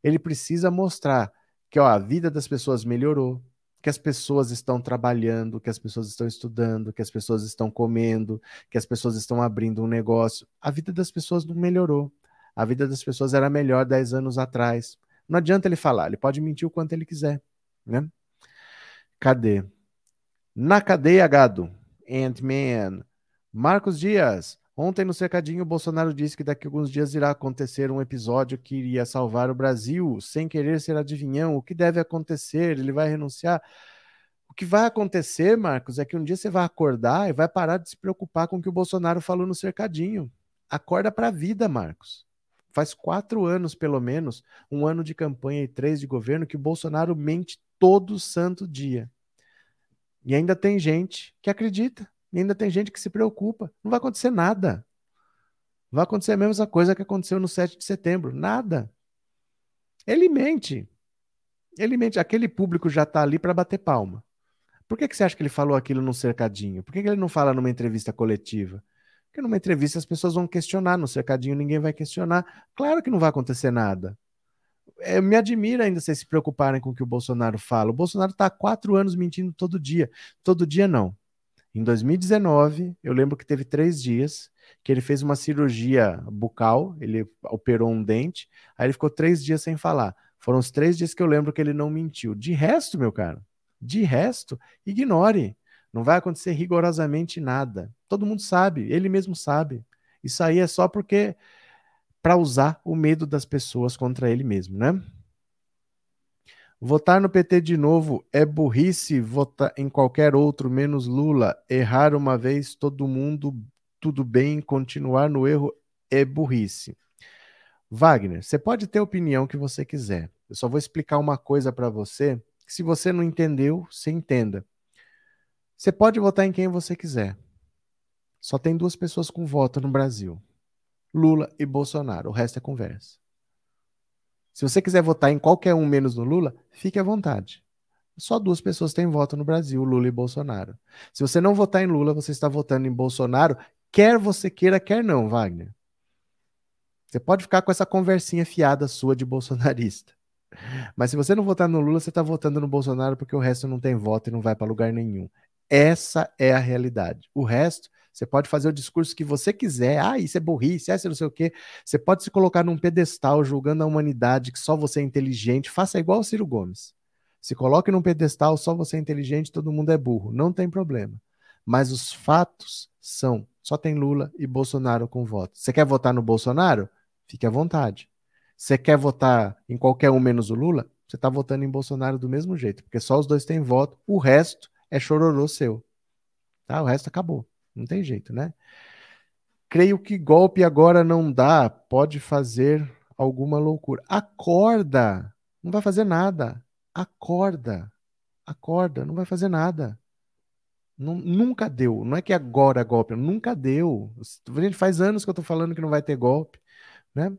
Ele precisa mostrar que ó, a vida das pessoas melhorou, que as pessoas estão trabalhando, que as pessoas estão estudando, que as pessoas estão comendo, que as pessoas estão abrindo um negócio. A vida das pessoas não melhorou. A vida das pessoas era melhor 10 anos atrás. Não adianta ele falar, ele pode mentir o quanto ele quiser, né? Cadê? Na cadeia, gado. Ant-Man. Marcos Dias. Ontem no cercadinho, Bolsonaro disse que daqui a alguns dias irá acontecer um episódio que iria salvar o Brasil, sem querer ser adivinhão. O que deve acontecer? Ele vai renunciar? O que vai acontecer, Marcos, é que um dia você vai acordar e vai parar de se preocupar com o que o Bolsonaro falou no cercadinho. Acorda para a vida, Marcos. Faz quatro anos, pelo menos, um ano de campanha e três de governo, que o Bolsonaro mente todo santo dia. E ainda tem gente que acredita, e ainda tem gente que se preocupa. Não vai acontecer nada. Vai acontecer a mesma coisa que aconteceu no 7 de setembro. Nada. Ele mente. Ele mente. Aquele público já está ali para bater palma. Por que, que você acha que ele falou aquilo num cercadinho? Por que, que ele não fala numa entrevista coletiva? Porque numa entrevista as pessoas vão questionar, no cercadinho ninguém vai questionar. Claro que não vai acontecer nada é, me admira ainda vocês se preocuparem com o que o Bolsonaro fala. O Bolsonaro está há quatro anos mentindo todo dia. Todo dia não. Em 2019, eu lembro que teve três dias que ele fez uma cirurgia bucal, ele operou um dente, aí ele ficou três dias sem falar. Foram os três dias que eu lembro que ele não mentiu. De resto, meu cara, de resto, ignore. Não vai acontecer rigorosamente nada. Todo mundo sabe, ele mesmo sabe. Isso aí é só porque para usar o medo das pessoas contra ele mesmo, né? Votar no PT de novo é burrice, votar em qualquer outro menos Lula. Errar uma vez, todo mundo, tudo bem, continuar no erro é burrice. Wagner, você pode ter a opinião que você quiser. Eu só vou explicar uma coisa para você, que se você não entendeu, você entenda. Você pode votar em quem você quiser. Só tem duas pessoas com voto no Brasil. Lula e Bolsonaro. O resto é conversa. Se você quiser votar em qualquer um menos no Lula, fique à vontade. Só duas pessoas têm voto no Brasil, Lula e Bolsonaro. Se você não votar em Lula, você está votando em Bolsonaro, quer você queira, quer não, Wagner. Você pode ficar com essa conversinha fiada sua de bolsonarista. Mas se você não votar no Lula, você está votando no Bolsonaro porque o resto não tem voto e não vai para lugar nenhum. Essa é a realidade. O resto você pode fazer o discurso que você quiser. Ah, isso é burrice, essa não sei o quê. Você pode se colocar num pedestal julgando a humanidade, que só você é inteligente. Faça igual o Ciro Gomes. Se coloque num pedestal, só você é inteligente, todo mundo é burro. Não tem problema. Mas os fatos são: só tem Lula e Bolsonaro com voto. Você quer votar no Bolsonaro? Fique à vontade. Você quer votar em qualquer um menos o Lula? Você está votando em Bolsonaro do mesmo jeito, porque só os dois têm voto, o resto é chororô seu. Tá? O resto acabou. Não tem jeito, né? Creio que golpe agora não dá, pode fazer alguma loucura. Acorda! Não vai fazer nada. Acorda. Acorda, não vai fazer nada. nunca deu. Não é que agora golpe, nunca deu. Faz anos que eu tô falando que não vai ter golpe, né?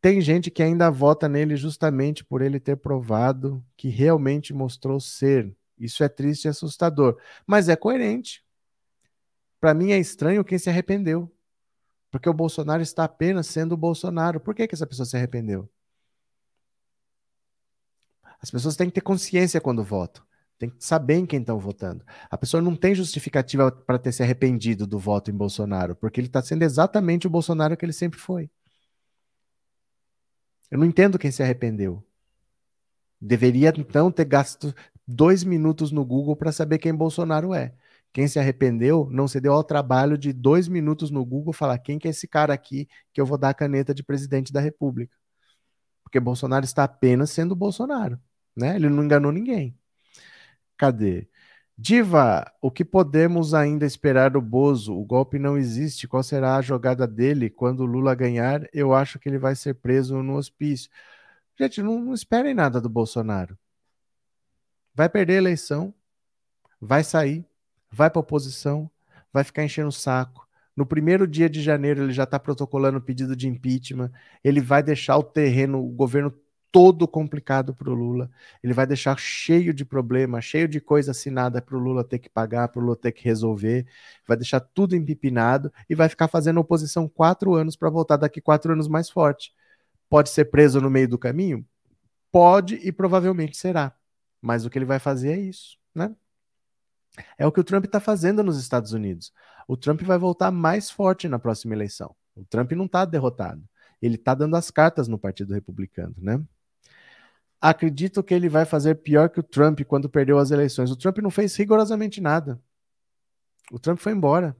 Tem gente que ainda vota nele justamente por ele ter provado que realmente mostrou ser. Isso é triste e assustador, mas é coerente. Para mim é estranho quem se arrependeu. Porque o Bolsonaro está apenas sendo o Bolsonaro. Por que, que essa pessoa se arrependeu? As pessoas têm que ter consciência quando votam. Tem que saber em quem estão votando. A pessoa não tem justificativa para ter se arrependido do voto em Bolsonaro, porque ele está sendo exatamente o Bolsonaro que ele sempre foi. Eu não entendo quem se arrependeu. Deveria então ter gasto dois minutos no Google para saber quem Bolsonaro é. Quem se arrependeu não se deu ao trabalho de dois minutos no Google falar quem que é esse cara aqui que eu vou dar a caneta de presidente da República. Porque Bolsonaro está apenas sendo Bolsonaro, né? Ele não enganou ninguém. Cadê? Diva, o que podemos ainda esperar do Bozo? O golpe não existe. Qual será a jogada dele quando Lula ganhar? Eu acho que ele vai ser preso no hospício. Gente, não, não esperem nada do Bolsonaro. Vai perder a eleição, vai sair, vai para oposição, vai ficar enchendo o saco. No primeiro dia de janeiro, ele já está protocolando pedido de impeachment. Ele vai deixar o terreno, o governo todo complicado para o Lula. Ele vai deixar cheio de problema, cheio de coisa assinada para o Lula ter que pagar, para o Lula ter que resolver. Vai deixar tudo empipinado e vai ficar fazendo oposição quatro anos para voltar daqui quatro anos mais forte. Pode ser preso no meio do caminho? Pode e provavelmente será. Mas o que ele vai fazer é isso, né? É o que o Trump está fazendo nos Estados Unidos. O Trump vai voltar mais forte na próxima eleição. O Trump não está derrotado. Ele está dando as cartas no Partido Republicano, né? Acredito que ele vai fazer pior que o Trump quando perdeu as eleições. O Trump não fez rigorosamente nada. O Trump foi embora.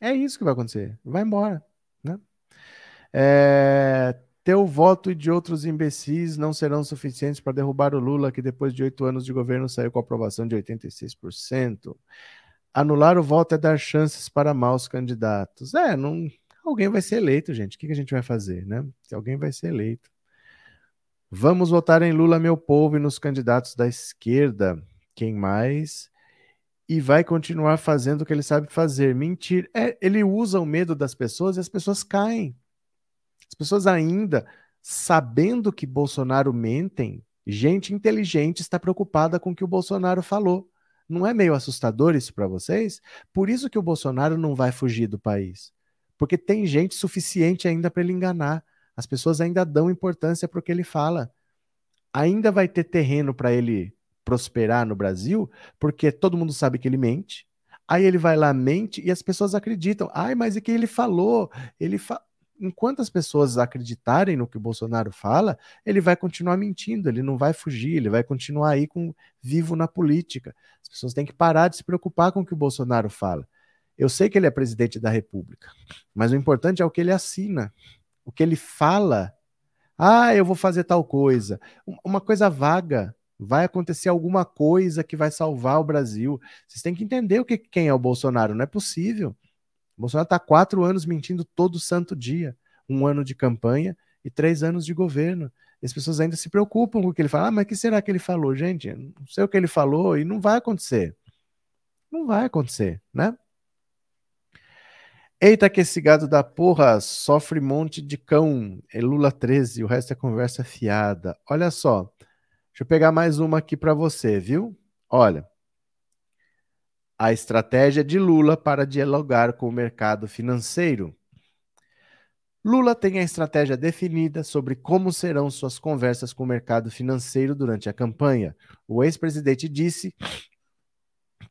É isso que vai acontecer. Vai embora, né? É, teu voto e de outros imbecis não serão suficientes para derrubar o Lula, que depois de oito anos de governo saiu com aprovação de 86%. Anular o voto é dar chances para maus candidatos. É, não, alguém vai ser eleito, gente. O que, que a gente vai fazer, né? Se alguém vai ser eleito. Vamos votar em Lula, meu povo, e nos candidatos da esquerda. Quem mais? E vai continuar fazendo o que ele sabe fazer. Mentir. É, ele usa o medo das pessoas e as pessoas caem. As pessoas ainda, sabendo que Bolsonaro mentem, gente inteligente está preocupada com o que o Bolsonaro falou. Não é meio assustador isso para vocês? Por isso que o Bolsonaro não vai fugir do país. Porque tem gente suficiente ainda para ele enganar. As pessoas ainda dão importância para o que ele fala. Ainda vai ter terreno para ele prosperar no Brasil, porque todo mundo sabe que ele mente. Aí ele vai lá, mente, e as pessoas acreditam. Ai, mas é que ele falou. Ele fa enquanto as pessoas acreditarem no que o Bolsonaro fala, ele vai continuar mentindo, ele não vai fugir, ele vai continuar aí com vivo na política. As pessoas têm que parar de se preocupar com o que o Bolsonaro fala. Eu sei que ele é presidente da República, mas o importante é o que ele assina, o que ele fala. Ah, eu vou fazer tal coisa. Uma coisa vaga. Vai acontecer alguma coisa que vai salvar o Brasil. Vocês têm que entender o que, quem é o Bolsonaro. Não é possível. Bolsonaro está quatro anos mentindo todo santo dia. Um ano de campanha e três anos de governo. E as pessoas ainda se preocupam com o que ele fala. Ah, mas o que será que ele falou? Gente, não sei o que ele falou e não vai acontecer. Não vai acontecer, né? Eita, que esse gado da porra sofre monte de cão. É Lula 13, o resto é conversa fiada. Olha só, deixa eu pegar mais uma aqui para você, viu? Olha, a estratégia de Lula para dialogar com o mercado financeiro. Lula tem a estratégia definida sobre como serão suas conversas com o mercado financeiro durante a campanha. O ex-presidente disse,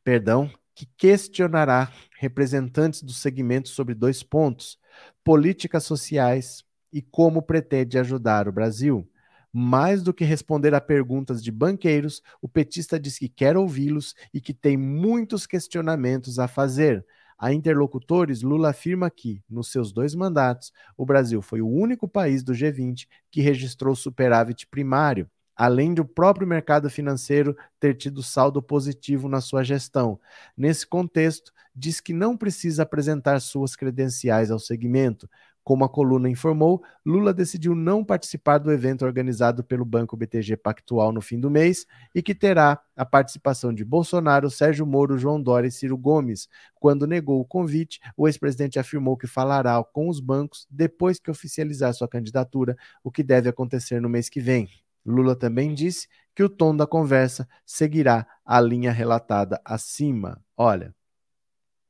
perdão, que questionará representantes do segmento sobre dois pontos: políticas sociais e como pretende ajudar o Brasil. Mais do que responder a perguntas de banqueiros, o petista diz que quer ouvi-los e que tem muitos questionamentos a fazer. A interlocutores, Lula afirma que, nos seus dois mandatos, o Brasil foi o único país do G20 que registrou superávit primário, além do próprio mercado financeiro ter tido saldo positivo na sua gestão. Nesse contexto, diz que não precisa apresentar suas credenciais ao segmento, como a coluna informou, Lula decidiu não participar do evento organizado pelo Banco BTG Pactual no fim do mês e que terá a participação de Bolsonaro, Sérgio Moro, João Dória e Ciro Gomes. Quando negou o convite, o ex-presidente afirmou que falará com os bancos depois que oficializar sua candidatura, o que deve acontecer no mês que vem. Lula também disse que o tom da conversa seguirá a linha relatada acima. Olha,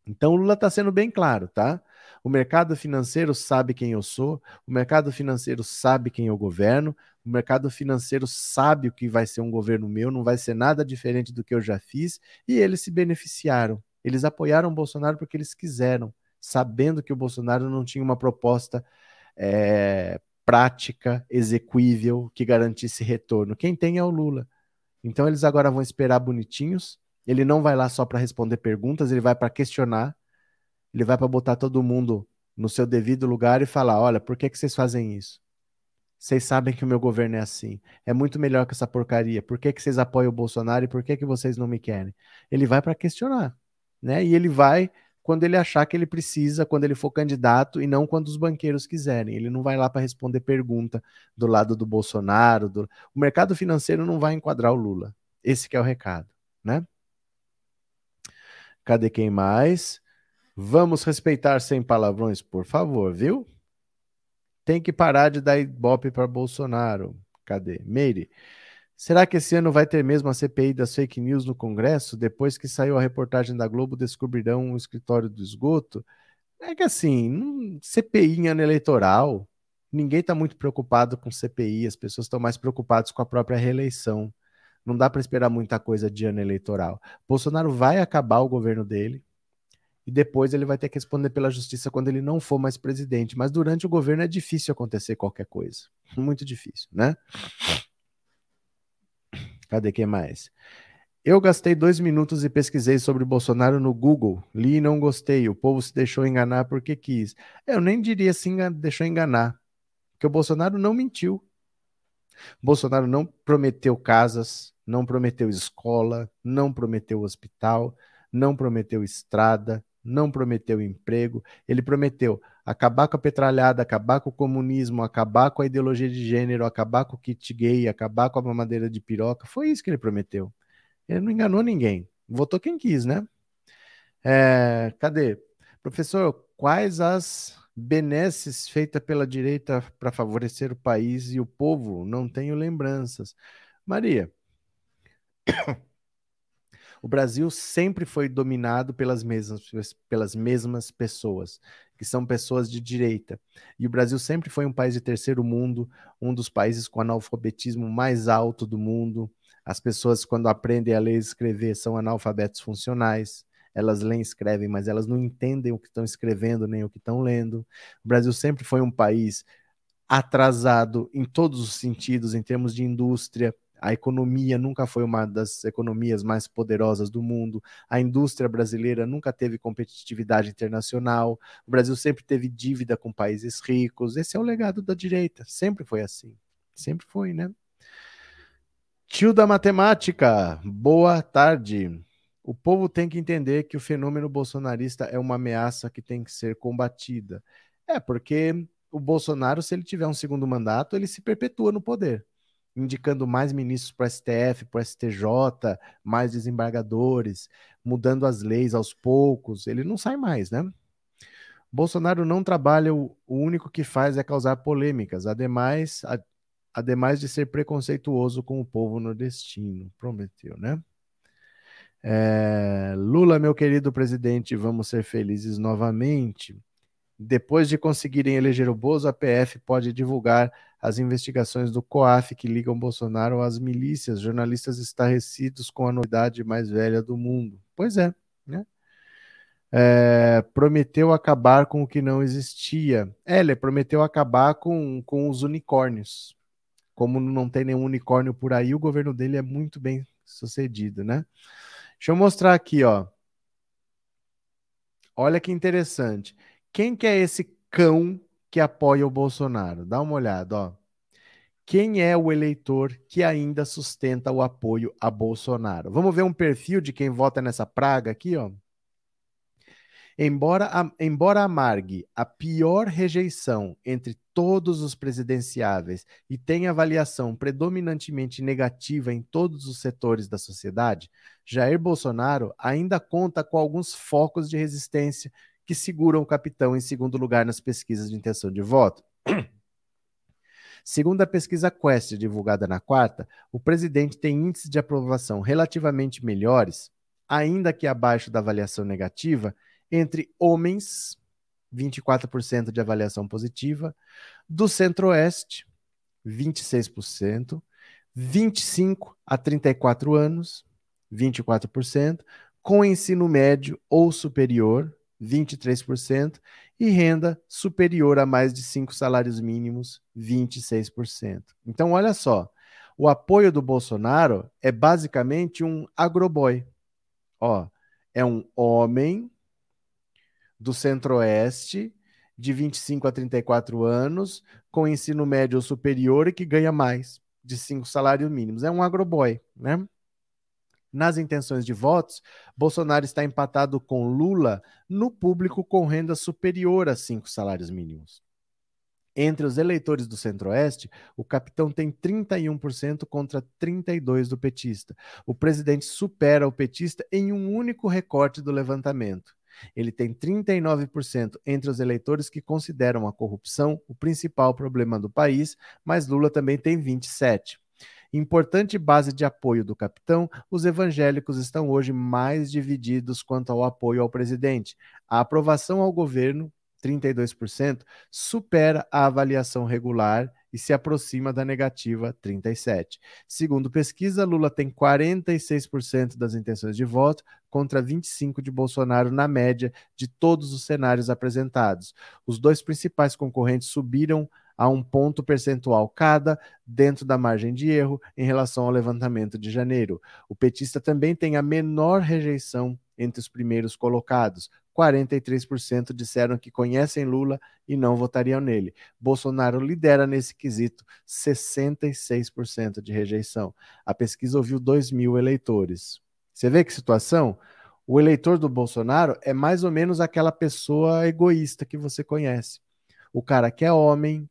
então Lula está sendo bem claro, tá? O mercado financeiro sabe quem eu sou, o mercado financeiro sabe quem eu governo, O mercado financeiro sabe o que vai ser um governo meu, não vai ser nada diferente do que eu já fiz, e eles se beneficiaram. Eles apoiaram o Bolsonaro porque eles quiseram, sabendo que o Bolsonaro não tinha uma proposta é, prática, execuível, que garantisse retorno. Quem tem é o Lula. Então eles agora vão esperar bonitinhos. Ele não vai lá só para responder perguntas, ele vai para questionar, ele vai para botar todo mundo no seu devido lugar e falar: olha, por que, que vocês fazem isso? Vocês sabem que o meu governo é assim. É muito melhor que essa porcaria. Por que, que vocês apoiam o Bolsonaro e por que, que vocês não me querem? Ele vai para questionar, né? E ele vai quando ele achar que ele precisa, quando ele for candidato e não quando os banqueiros quiserem. Ele não vai lá para responder pergunta do lado do Bolsonaro. Do... O mercado financeiro não vai enquadrar o Lula. Esse é o recado, né? Cadê quem mais? Vamos respeitar sem palavrões, por favor, viu? Tem que parar de dar ibope para Bolsonaro. Cadê? Meire. Será que esse ano vai ter mesmo a CPI das fake news no Congresso? Depois que saiu a reportagem da Globo, descobrirão o escritório do esgoto? É que assim, CPI em ano eleitoral, ninguém está muito preocupado com CPI, as pessoas estão mais preocupadas com a própria reeleição. Não dá para esperar muita coisa de ano eleitoral. Bolsonaro vai acabar o governo dele e depois ele vai ter que responder pela justiça quando ele não for mais presidente. Mas durante o governo é difícil acontecer qualquer coisa. Muito difícil, né? Cadê quem mais? Eu gastei dois minutos e pesquisei sobre Bolsonaro no Google. Li e não gostei. O povo se deixou enganar porque quis. Eu nem diria assim, deixou enganar. Porque o Bolsonaro não mentiu. Bolsonaro não prometeu casas, não prometeu escola, não prometeu hospital, não prometeu estrada, não prometeu emprego. Ele prometeu acabar com a petralhada, acabar com o comunismo, acabar com a ideologia de gênero, acabar com o kit gay, acabar com a mamadeira de piroca. Foi isso que ele prometeu. Ele não enganou ninguém. Votou quem quis, né? É, cadê? Professor, quais as benesses feitas pela direita para favorecer o país e o povo? Não tenho lembranças. Maria, o Brasil sempre foi dominado pelas mesmas, pelas mesmas pessoas, que são pessoas de direita. E o Brasil sempre foi um país de terceiro mundo, um dos países com analfabetismo mais alto do mundo. As pessoas, quando aprendem a ler e escrever, são analfabetos funcionais. Elas leem e escrevem, mas elas não entendem o que estão escrevendo nem o que estão lendo. O Brasil sempre foi um país atrasado em todos os sentidos, em termos de indústria, a economia nunca foi uma das economias mais poderosas do mundo. A indústria brasileira nunca teve competitividade internacional. O Brasil sempre teve dívida com países ricos. Esse é o legado da direita. Sempre foi assim. Sempre foi, né? Tio da matemática, boa tarde. O povo tem que entender que o fenômeno bolsonarista é uma ameaça que tem que ser combatida. É, porque o Bolsonaro, se ele tiver um segundo mandato, ele se perpetua no poder indicando mais ministros para o STF, para o STJ, mais desembargadores, mudando as leis aos poucos, ele não sai mais, né? Bolsonaro não trabalha, o, único que faz é causar polêmicas, ademais, a, ademais de ser preconceituoso com o povo nordestino, prometeu, né? É, Lula, meu querido presidente, vamos ser felizes novamente. Depois de conseguirem eleger o Bozo, a PF pode divulgar as investigações do COAF que ligam Bolsonaro às milícias, jornalistas estarrecidos com a novidade mais velha do mundo. Pois é, né? É, prometeu acabar com o que não existia. É, ele prometeu acabar com, com os unicórnios. Como não tem nenhum unicórnio por aí, o governo dele é muito bem sucedido, né? Deixa eu mostrar aqui, ó. Olha que interessante. Quem que é esse cão que apoia o Bolsonaro. Dá uma olhada, ó. Quem é o eleitor que ainda sustenta o apoio a Bolsonaro? Vamos ver um perfil de quem vota nessa praga aqui, ó. Embora, embora amargue a pior rejeição entre todos os presidenciáveis e tenha avaliação predominantemente negativa em todos os setores da sociedade, Jair Bolsonaro ainda conta com alguns focos de resistência que seguram o capitão em segundo lugar nas pesquisas de intenção de voto. Segundo a pesquisa Quest, divulgada na quarta, o presidente tem índices de aprovação relativamente melhores, ainda que abaixo da avaliação negativa, entre homens, 24% de avaliação positiva, do centro-oeste, 26%, 25 a 34 anos, 24%, com ensino médio ou superior, 23%, e renda superior a mais de cinco salários mínimos, 26%. Então, olha só, o apoio do Bolsonaro é basicamente um agroboy. Ó, é um homem do Centro-Oeste de 25 a 34 anos, com ensino médio ou superior e que ganha mais de cinco salários mínimos. É um agroboy, né? Nas intenções de votos, Bolsonaro está empatado com Lula no público com renda superior a cinco salários mínimos. Entre os eleitores do Centro-Oeste, o capitão tem 31% contra 32% do petista. O presidente supera o petista em um único recorte do levantamento. Ele tem 39% entre os eleitores que consideram a corrupção o principal problema do país, mas Lula também tem 27%. Importante base de apoio do capitão, os evangélicos estão hoje mais divididos quanto ao apoio ao presidente. A aprovação ao governo 32%, supera a avaliação regular e se aproxima da negativa 37. Segundo pesquisa, Lula tem 46% das intenções de voto contra 25 de Bolsonaro na média de todos os cenários apresentados. Os dois principais concorrentes subiram a um ponto percentual cada dentro da margem de erro em relação ao levantamento de janeiro. O petista também tem a menor rejeição entre os primeiros colocados, 43% disseram que conhecem Lula e não votariam nele. Bolsonaro lidera nesse quesito, 66% de rejeição. A pesquisa ouviu 2 mil eleitores. Você vê que situação? O eleitor do Bolsonaro é mais ou menos aquela pessoa egoísta que você conhece. O cara que é homem,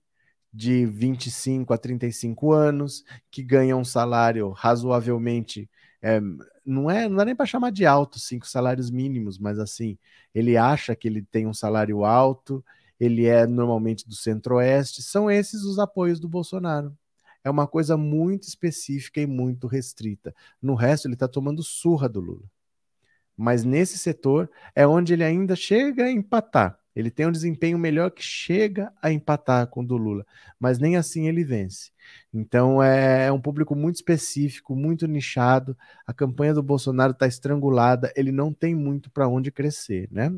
de 25 a 35 anos, que ganha um salário razoavelmente é, não é, não dá nem para chamar de alto cinco salários mínimos, mas assim, ele acha que ele tem um salário alto, ele é normalmente do centro-oeste, são esses os apoios do Bolsonaro. É uma coisa muito específica e muito restrita. No resto, ele está tomando surra do Lula. Mas nesse setor é onde ele ainda chega a empatar. Ele tem um desempenho melhor que chega a empatar com o do Lula, mas nem assim ele vence. Então é, é um público muito específico, muito nichado. A campanha do Bolsonaro está estrangulada, ele não tem muito para onde crescer, né?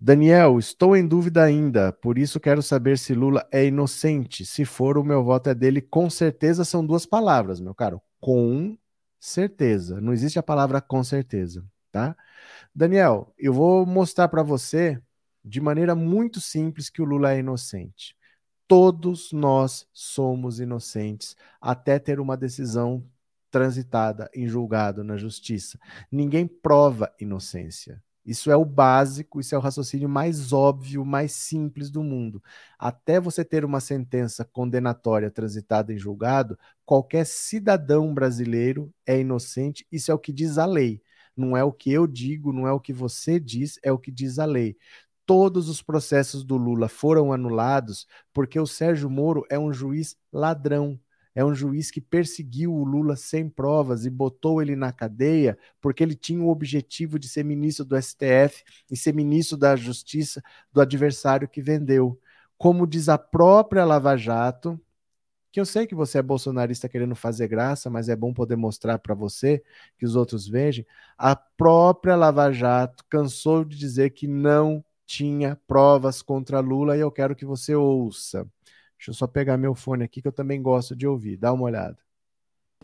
Daniel, estou em dúvida ainda, por isso quero saber se Lula é inocente. Se for, o meu voto é dele. Com certeza são duas palavras, meu caro. Com certeza. Não existe a palavra com certeza, tá? Daniel, eu vou mostrar para você de maneira muito simples que o Lula é inocente. Todos nós somos inocentes até ter uma decisão transitada em julgado na justiça. Ninguém prova inocência. Isso é o básico, isso é o raciocínio mais óbvio, mais simples do mundo. Até você ter uma sentença condenatória transitada em julgado, qualquer cidadão brasileiro é inocente, isso é o que diz a lei. Não é o que eu digo, não é o que você diz, é o que diz a lei. Todos os processos do Lula foram anulados porque o Sérgio Moro é um juiz ladrão. É um juiz que perseguiu o Lula sem provas e botou ele na cadeia porque ele tinha o objetivo de ser ministro do STF e ser ministro da Justiça do adversário que vendeu. Como diz a própria Lava Jato, que eu sei que você é bolsonarista querendo fazer graça, mas é bom poder mostrar para você, que os outros vejam. A própria Lava Jato cansou de dizer que não tinha provas contra Lula e eu quero que você ouça. Deixa eu só pegar meu fone aqui que eu também gosto de ouvir. Dá uma olhada.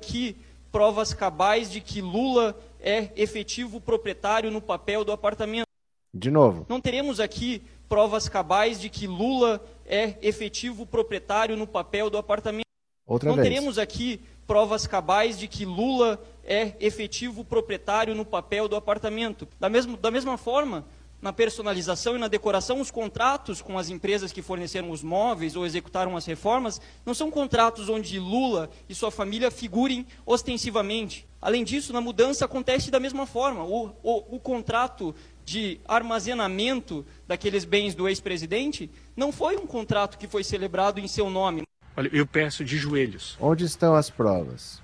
Que provas cabais de que Lula é efetivo proprietário no papel do apartamento. De novo. Não teremos aqui provas cabais de que Lula é efetivo proprietário no papel do apartamento. Outra Não vez. teremos aqui provas cabais de que Lula é efetivo proprietário no papel do apartamento. Da, mesmo, da mesma forma, na personalização e na decoração, os contratos com as empresas que forneceram os móveis ou executaram as reformas não são contratos onde Lula e sua família figurem ostensivamente. Além disso, na mudança acontece da mesma forma. O, o, o contrato de armazenamento daqueles bens do ex-presidente não foi um contrato que foi celebrado em seu nome. Olha, eu peço de joelhos. Onde estão as provas?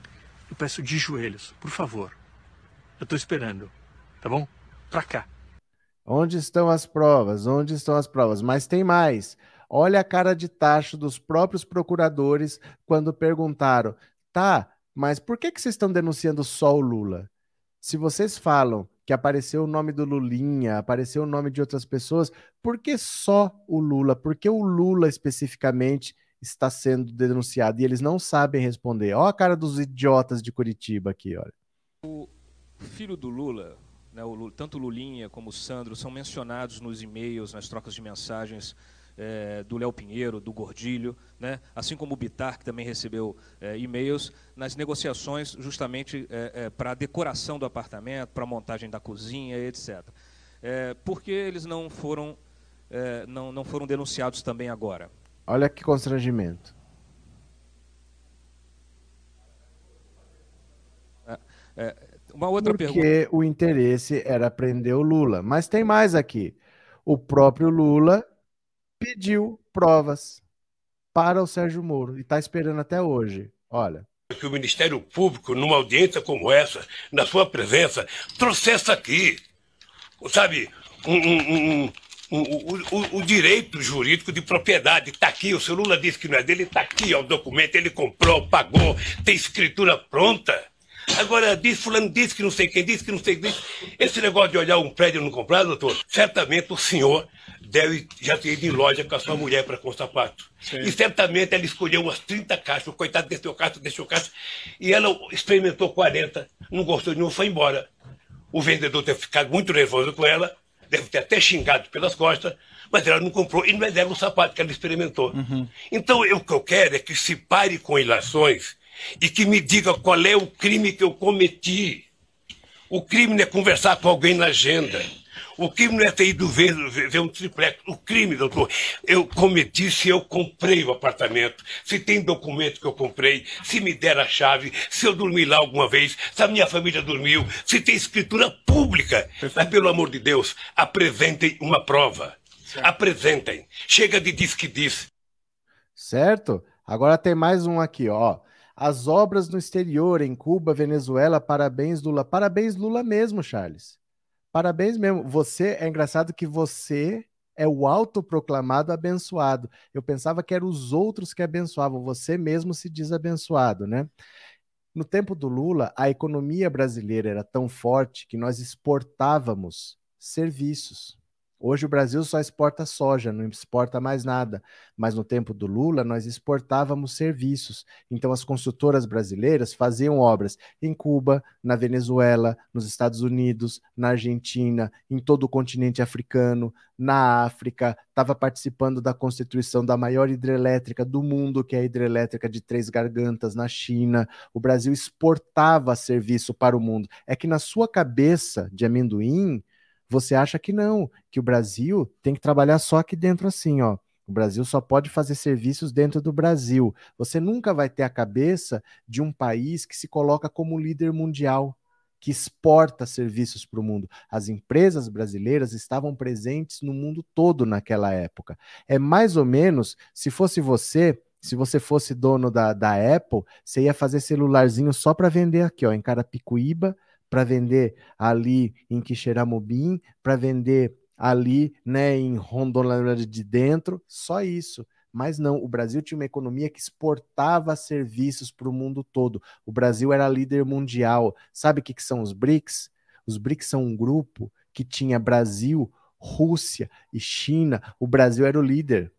Eu peço de joelhos, por favor. Eu estou esperando, tá bom? Pra cá. Onde estão as provas? Onde estão as provas? Mas tem mais. Olha a cara de tacho dos próprios procuradores quando perguntaram: tá, mas por que, que vocês estão denunciando só o Lula? Se vocês falam que apareceu o nome do Lulinha, apareceu o nome de outras pessoas, por que só o Lula? Por que o Lula especificamente está sendo denunciado? E eles não sabem responder. Olha a cara dos idiotas de Curitiba aqui, olha. O filho do Lula, né, o Lula tanto o Lulinha como o Sandro, são mencionados nos e-mails, nas trocas de mensagens é, do Léo Pinheiro, do Gordilho, né? assim como o Bitar, que também recebeu é, e-mails, nas negociações justamente é, é para a decoração do apartamento, para a montagem da cozinha, etc. É, por que eles não foram, é, não, não foram denunciados também agora? Olha que constrangimento. uma outra Porque pergunta. Porque o interesse era prender o Lula. Mas tem mais aqui. O próprio Lula pediu provas para o Sérgio Moro e está esperando até hoje. Olha. Que o Ministério Público, numa audiência como essa, na sua presença, trouxesse aqui, sabe, um, um, um, o, direito jurídico de propriedade. Está aqui, o seu Lula disse que não é dele, está aqui ó, o documento, ele comprou, pagou, tem escritura pronta. Agora, diz, fulano disse que não sei quem disse que não sei quem disse. Esse negócio de olhar um prédio não comprar, doutor, certamente o senhor deve já ter ido em loja com a sua mulher para com sapato. Sim. E certamente ela escolheu umas 30 caixas, o coitado desceu caixa, deixou caixa, e ela experimentou 40, não gostou de nenhum, foi embora. O vendedor deve ficado muito nervoso com ela, deve ter até xingado pelas costas, mas ela não comprou e não é dela o sapato que ela experimentou. Uhum. Então, eu, o que eu quero é que se pare com ilações e que me diga qual é o crime que eu cometi. O crime não é conversar com alguém na agenda. O crime não é ter ido ver, ver, um triplex. O crime, doutor, eu cometi se eu comprei o apartamento, se tem documento que eu comprei, se me der a chave, se eu dormi lá alguma vez, se a minha família dormiu, se tem escritura pública. Perfeito. Mas, pelo amor de Deus, apresentem uma prova. Certo. Apresentem. Chega de diz que diz. Certo? Agora tem mais um aqui, ó. As obras no exterior, em Cuba, Venezuela, parabéns, Lula. Parabéns, Lula mesmo, Charles. Parabéns mesmo. Você é engraçado que você é o autoproclamado abençoado. Eu pensava que eram os outros que abençoavam. Você mesmo se diz abençoado, né? No tempo do Lula, a economia brasileira era tão forte que nós exportávamos serviços. Hoje o Brasil só exporta soja, não exporta mais nada. Mas no tempo do Lula, nós exportávamos serviços. Então as construtoras brasileiras faziam obras em Cuba, na Venezuela, nos Estados Unidos, na Argentina, em todo o continente africano, na África, estava participando da constituição da maior hidrelétrica do mundo, que é a hidrelétrica de Três Gargantas, na China. O Brasil exportava serviço para o mundo. É que na sua cabeça de amendoim, você acha que não, que o Brasil tem que trabalhar só aqui dentro assim, ó. O Brasil só pode fazer serviços dentro do Brasil. Você nunca vai ter a cabeça de um país que se coloca como líder mundial, que exporta serviços para o mundo. As empresas brasileiras estavam presentes no mundo todo naquela época. É mais ou menos, se fosse você, se você fosse dono da, da Apple, você ia fazer celularzinho só para vender aqui, ó, em Carapicuíba, para vender ali em Quixeramobim, para vender ali né, em Rondônia de dentro, só isso. Mas não, o Brasil tinha uma economia que exportava serviços para o mundo todo. O Brasil era líder mundial. Sabe o que, que são os BRICS? Os BRICS são um grupo que tinha Brasil, Rússia e China. O Brasil era o líder.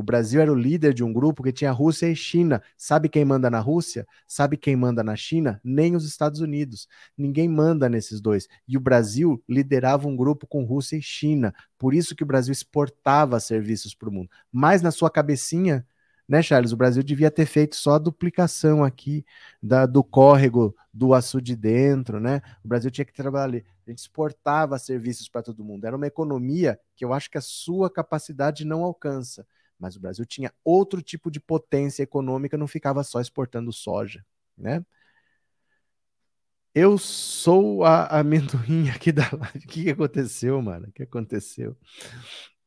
O Brasil era o líder de um grupo que tinha Rússia e China. Sabe quem manda na Rússia? Sabe quem manda na China? Nem os Estados Unidos. Ninguém manda nesses dois. E o Brasil liderava um grupo com Rússia e China. Por isso que o Brasil exportava serviços para o mundo. Mas na sua cabecinha, né, Charles? O Brasil devia ter feito só a duplicação aqui da, do córrego do açude de dentro, né? O Brasil tinha que trabalhar. A gente exportava serviços para todo mundo. Era uma economia que eu acho que a sua capacidade não alcança. Mas o Brasil tinha outro tipo de potência econômica, não ficava só exportando soja, né? Eu sou a amendoim [laughs] aqui da live. O que aconteceu, mano? O que aconteceu?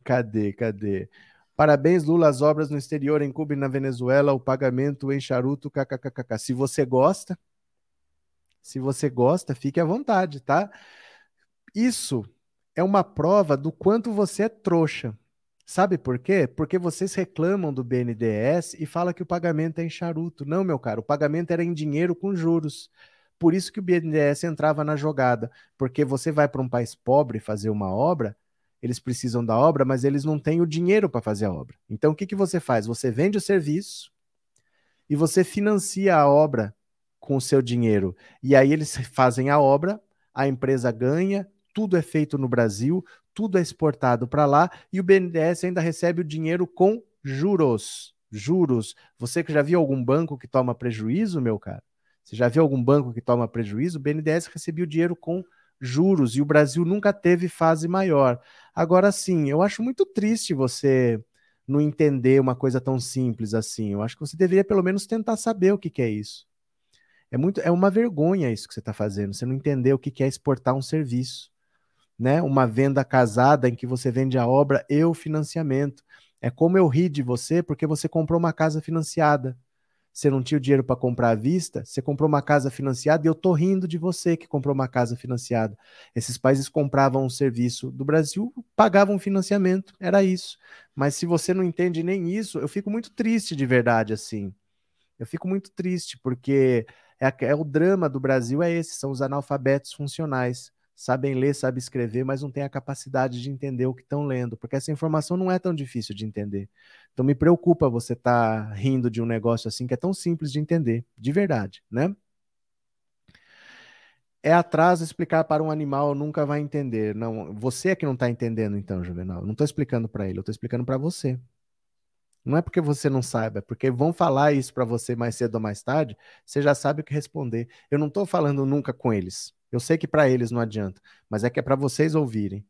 Cadê? Cadê? Parabéns, Lula, as obras no exterior, em Cuba e na Venezuela, o pagamento em charuto, kkkk. Se você gosta, se você gosta, fique à vontade, tá? Isso é uma prova do quanto você é trouxa. Sabe por quê? Porque vocês reclamam do BNDES e falam que o pagamento é em charuto. Não, meu caro, o pagamento era em dinheiro com juros. Por isso que o BNDES entrava na jogada. Porque você vai para um país pobre fazer uma obra, eles precisam da obra, mas eles não têm o dinheiro para fazer a obra. Então o que, que você faz? Você vende o serviço e você financia a obra com o seu dinheiro. E aí eles fazem a obra, a empresa ganha, tudo é feito no Brasil, tudo é exportado para lá e o BNDES ainda recebe o dinheiro com juros. Juros. Você que já viu algum banco que toma prejuízo, meu cara? Você já viu algum banco que toma prejuízo? O BNDES recebia o dinheiro com juros e o Brasil nunca teve fase maior. Agora sim, eu acho muito triste você não entender uma coisa tão simples assim. Eu acho que você deveria pelo menos tentar saber o que, que é isso. É muito, é uma vergonha isso que você está fazendo. Você não entender o que, que é exportar um serviço, né? Uma venda casada em que você vende a obra e o financiamento. É como eu ri de você porque você comprou uma casa financiada você não tinha o dinheiro para comprar à vista, você comprou uma casa financiada e eu tô rindo de você que comprou uma casa financiada. Esses países compravam um serviço do Brasil, pagavam financiamento, era isso. Mas se você não entende nem isso, eu fico muito triste de verdade assim. Eu fico muito triste porque é, é o drama do Brasil é esse, são os analfabetos funcionais sabem ler, sabem escrever, mas não têm a capacidade de entender o que estão lendo, porque essa informação não é tão difícil de entender. Então me preocupa você estar tá rindo de um negócio assim que é tão simples de entender, de verdade, né? É atraso explicar para um animal, nunca vai entender. Não, você é que não está entendendo, então, Juvenal. não estou explicando para ele, eu estou explicando para você. Não é porque você não saiba, é porque vão falar isso para você mais cedo ou mais tarde, você já sabe o que responder. Eu não estou falando nunca com eles. Eu sei que para eles não adianta, mas é que é para vocês ouvirem.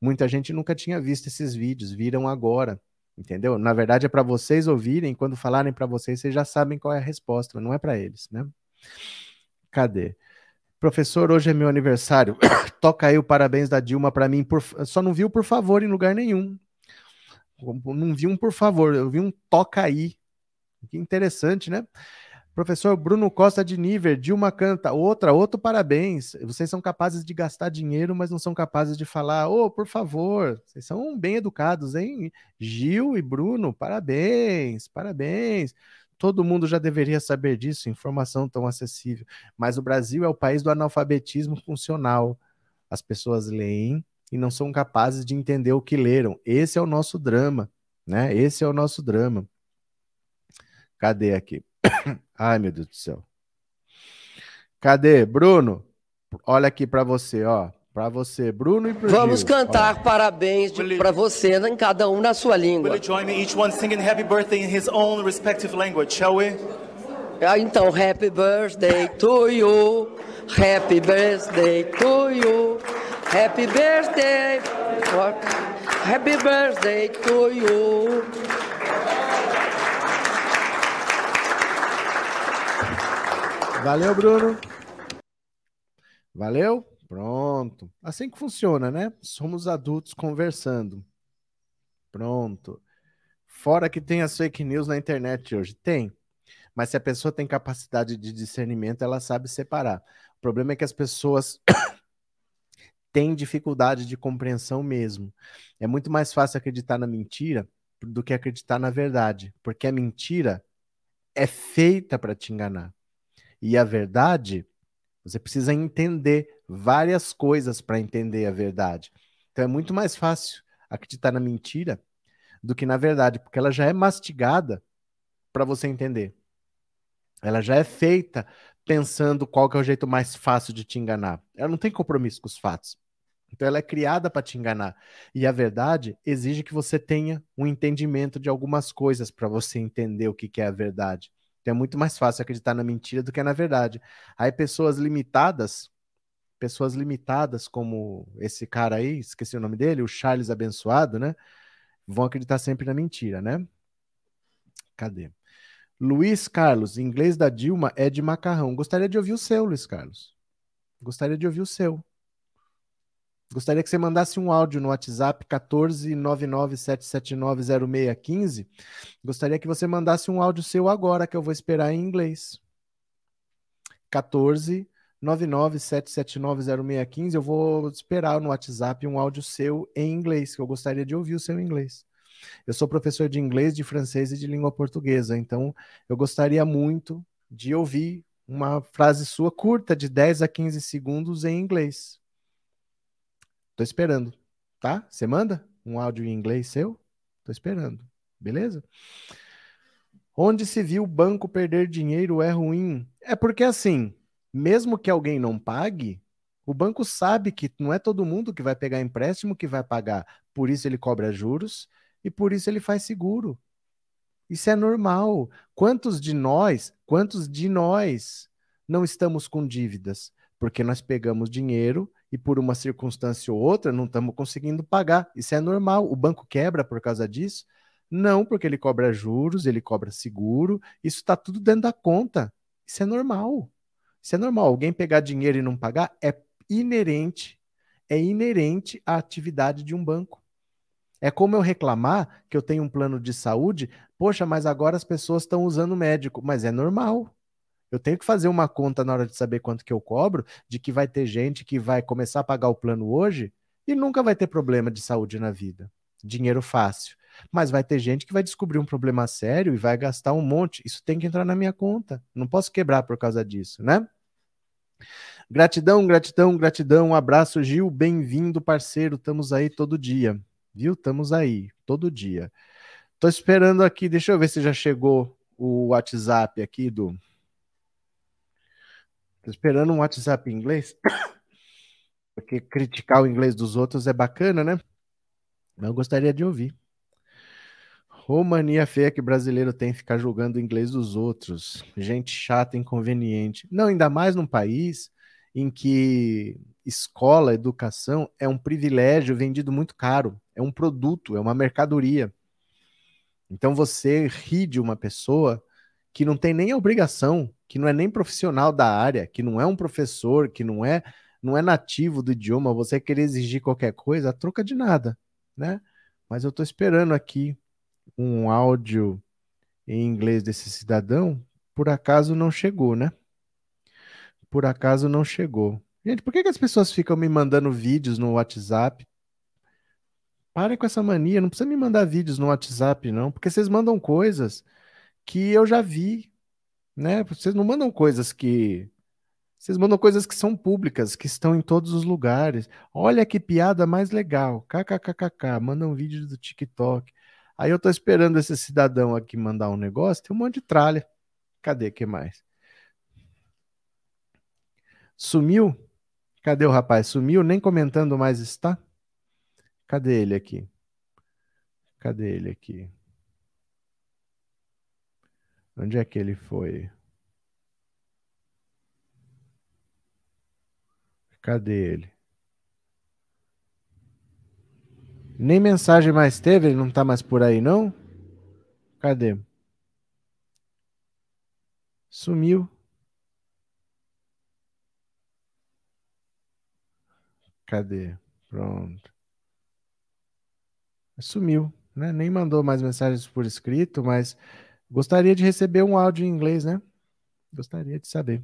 Muita gente nunca tinha visto esses vídeos, viram agora, entendeu? Na verdade é para vocês ouvirem, quando falarem para vocês, vocês já sabem qual é a resposta, não é para eles, né? Cadê? Professor, hoje é meu aniversário. [coughs] Toca aí o parabéns da Dilma para mim. Por... Só não viu por favor em lugar nenhum. Não vi um por favor, eu vi um toca aí. Que interessante, né? Professor Bruno Costa de Níver, Dilma canta, outra, outro parabéns. Vocês são capazes de gastar dinheiro, mas não são capazes de falar, ô, oh, por favor, vocês são bem educados, hein? Gil e Bruno, parabéns, parabéns. Todo mundo já deveria saber disso, informação tão acessível. Mas o Brasil é o país do analfabetismo funcional. As pessoas leem e não são capazes de entender o que leram. Esse é o nosso drama, né? Esse é o nosso drama. Cadê aqui? [coughs] Ai, meu Deus do céu. Cadê? Bruno, olha aqui para você, ó. Para você, Bruno e pro Vamos Gil. cantar parabéns para você, em cada um na sua língua. Will you join me, each one singing happy birthday in his own respective language, shall we? Ah, então, happy birthday to you. Happy birthday to you. Happy birthday. Happy birthday to you. Valeu, Bruno. Valeu? Pronto. Assim que funciona, né? Somos adultos conversando. Pronto. Fora que tem as fake news na internet hoje. Tem. Mas se a pessoa tem capacidade de discernimento, ela sabe separar. O problema é que as pessoas [coughs] têm dificuldade de compreensão mesmo. É muito mais fácil acreditar na mentira do que acreditar na verdade. Porque a mentira é feita para te enganar. E a verdade, você precisa entender várias coisas para entender a verdade. Então é muito mais fácil acreditar na mentira do que na verdade, porque ela já é mastigada para você entender. Ela já é feita pensando qual que é o jeito mais fácil de te enganar. Ela não tem compromisso com os fatos. Então ela é criada para te enganar. E a verdade exige que você tenha um entendimento de algumas coisas para você entender o que, que é a verdade. Então é muito mais fácil acreditar na mentira do que na verdade. Aí pessoas limitadas, pessoas limitadas como esse cara aí, esqueci o nome dele, o Charles abençoado, né? Vão acreditar sempre na mentira, né? Cadê? Luiz Carlos, inglês da Dilma é de macarrão. Gostaria de ouvir o seu, Luiz Carlos. Gostaria de ouvir o seu. Gostaria que você mandasse um áudio no WhatsApp 14997790615. Gostaria que você mandasse um áudio seu agora, que eu vou esperar em inglês. 14997790615. Eu vou esperar no WhatsApp um áudio seu em inglês, que eu gostaria de ouvir o seu inglês. Eu sou professor de inglês, de francês e de língua portuguesa, então eu gostaria muito de ouvir uma frase sua curta, de 10 a 15 segundos em inglês. Tô esperando, tá? Você manda um áudio em inglês seu? Tô esperando, beleza? Onde se viu o banco perder dinheiro é ruim. É porque assim, mesmo que alguém não pague, o banco sabe que não é todo mundo que vai pegar empréstimo que vai pagar. Por isso ele cobra juros e por isso ele faz seguro. Isso é normal. Quantos de nós, quantos de nós não estamos com dívidas? Porque nós pegamos dinheiro e por uma circunstância ou outra não estamos conseguindo pagar. Isso é normal. O banco quebra por causa disso? Não, porque ele cobra juros, ele cobra seguro. Isso está tudo dentro da conta. Isso é normal. Isso é normal. Alguém pegar dinheiro e não pagar é inerente, é inerente à atividade de um banco. É como eu reclamar que eu tenho um plano de saúde, poxa, mas agora as pessoas estão usando médico, mas é normal. Eu tenho que fazer uma conta na hora de saber quanto que eu cobro, de que vai ter gente que vai começar a pagar o plano hoje e nunca vai ter problema de saúde na vida. Dinheiro fácil. Mas vai ter gente que vai descobrir um problema sério e vai gastar um monte. Isso tem que entrar na minha conta. Não posso quebrar por causa disso, né? Gratidão, gratidão, gratidão. Um abraço, Gil. Bem-vindo, parceiro. Estamos aí todo dia. Viu? Estamos aí, todo dia. Tô esperando aqui, deixa eu ver se já chegou o WhatsApp aqui do. Tô esperando um WhatsApp em inglês. [coughs] Porque criticar o inglês dos outros é bacana, né? Mas eu gostaria de ouvir. Romania feia que brasileiro tem ficar julgando o inglês dos outros. Gente chata, inconveniente. Não, ainda mais num país em que escola, educação é um privilégio vendido muito caro, é um produto, é uma mercadoria. Então você ri de uma pessoa que não tem nem obrigação, que não é nem profissional da área, que não é um professor, que não é não é nativo do idioma, você querer exigir qualquer coisa, troca de nada, né? Mas eu estou esperando aqui um áudio em inglês desse cidadão, por acaso não chegou, né? por acaso não chegou. Gente, por que, que as pessoas ficam me mandando vídeos no WhatsApp? Parem com essa mania, não precisa me mandar vídeos no WhatsApp, não, porque vocês mandam coisas que eu já vi, né? Vocês não mandam coisas que. Vocês mandam coisas que são públicas, que estão em todos os lugares. Olha que piada mais legal. KKKKK. Manda um vídeo do TikTok. Aí eu tô esperando esse cidadão aqui mandar um negócio, tem um monte de tralha. Cadê que mais? Sumiu? Cadê o rapaz? Sumiu? Nem comentando mais está? Cadê ele aqui? Cadê ele aqui? Onde é que ele foi? Cadê ele? Nem mensagem mais teve? Ele não tá mais por aí, não? Cadê? Sumiu. Cadê? Pronto. Sumiu, né? Nem mandou mais mensagens por escrito, mas gostaria de receber um áudio em inglês, né? Gostaria de saber.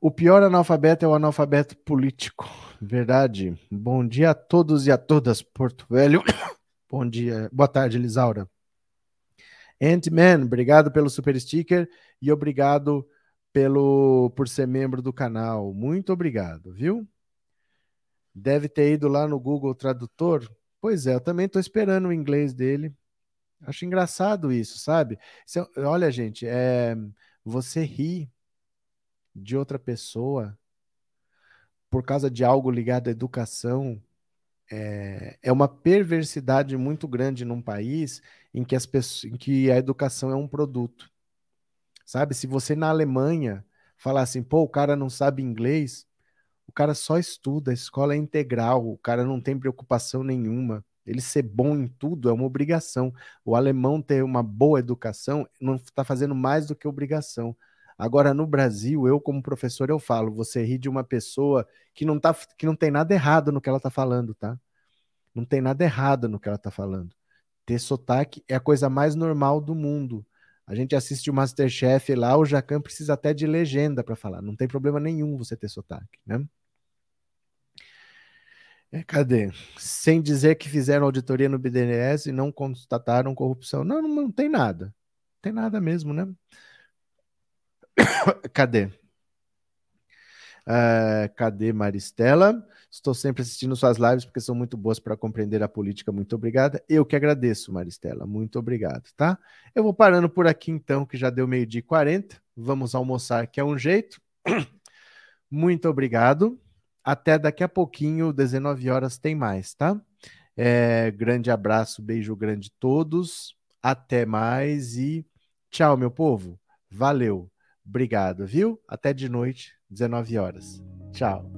O pior analfabeto é o analfabeto político. Verdade. Bom dia a todos e a todas, Porto Velho. [coughs] Bom dia. Boa tarde, Lisaura. Ant-Man, obrigado pelo super sticker e obrigado pelo por ser membro do canal. Muito obrigado, viu? Deve ter ido lá no Google Tradutor. Pois é, eu também estou esperando o inglês dele. Acho engraçado isso, sabe? olha, gente, é, você ri de outra pessoa por causa de algo ligado à educação é, é uma perversidade muito grande num país em que, as pessoas, em que a educação é um produto. Sabe? Se você na Alemanha falar assim, pô, o cara não sabe inglês, o cara só estuda, a escola é integral, o cara não tem preocupação nenhuma. Ele ser bom em tudo é uma obrigação. O alemão ter uma boa educação não está fazendo mais do que obrigação. Agora, no Brasil, eu, como professor, eu falo: você ri de uma pessoa que não, tá, que não tem nada errado no que ela está falando, tá? Não tem nada errado no que ela está falando. Ter sotaque é a coisa mais normal do mundo. A gente assiste o Masterchef lá, o Jacan precisa até de legenda para falar. Não tem problema nenhum você ter sotaque, né? É, cadê? Sem dizer que fizeram auditoria no BNDES e não constataram corrupção. Não, não, tem nada. Tem nada mesmo, né? [coughs] cadê? Uh, cadê Maristela? Estou sempre assistindo suas lives porque são muito boas para compreender a política. Muito obrigada. Eu que agradeço, Maristela. Muito obrigado, tá? Eu vou parando por aqui então, que já deu meio-dia e 40. Vamos almoçar, que é um jeito. [coughs] Muito obrigado. Até daqui a pouquinho, 19 horas, tem mais, tá? É, grande abraço, beijo grande a todos. Até mais e tchau, meu povo. Valeu. Obrigado, viu? Até de noite, 19 horas. Tchau.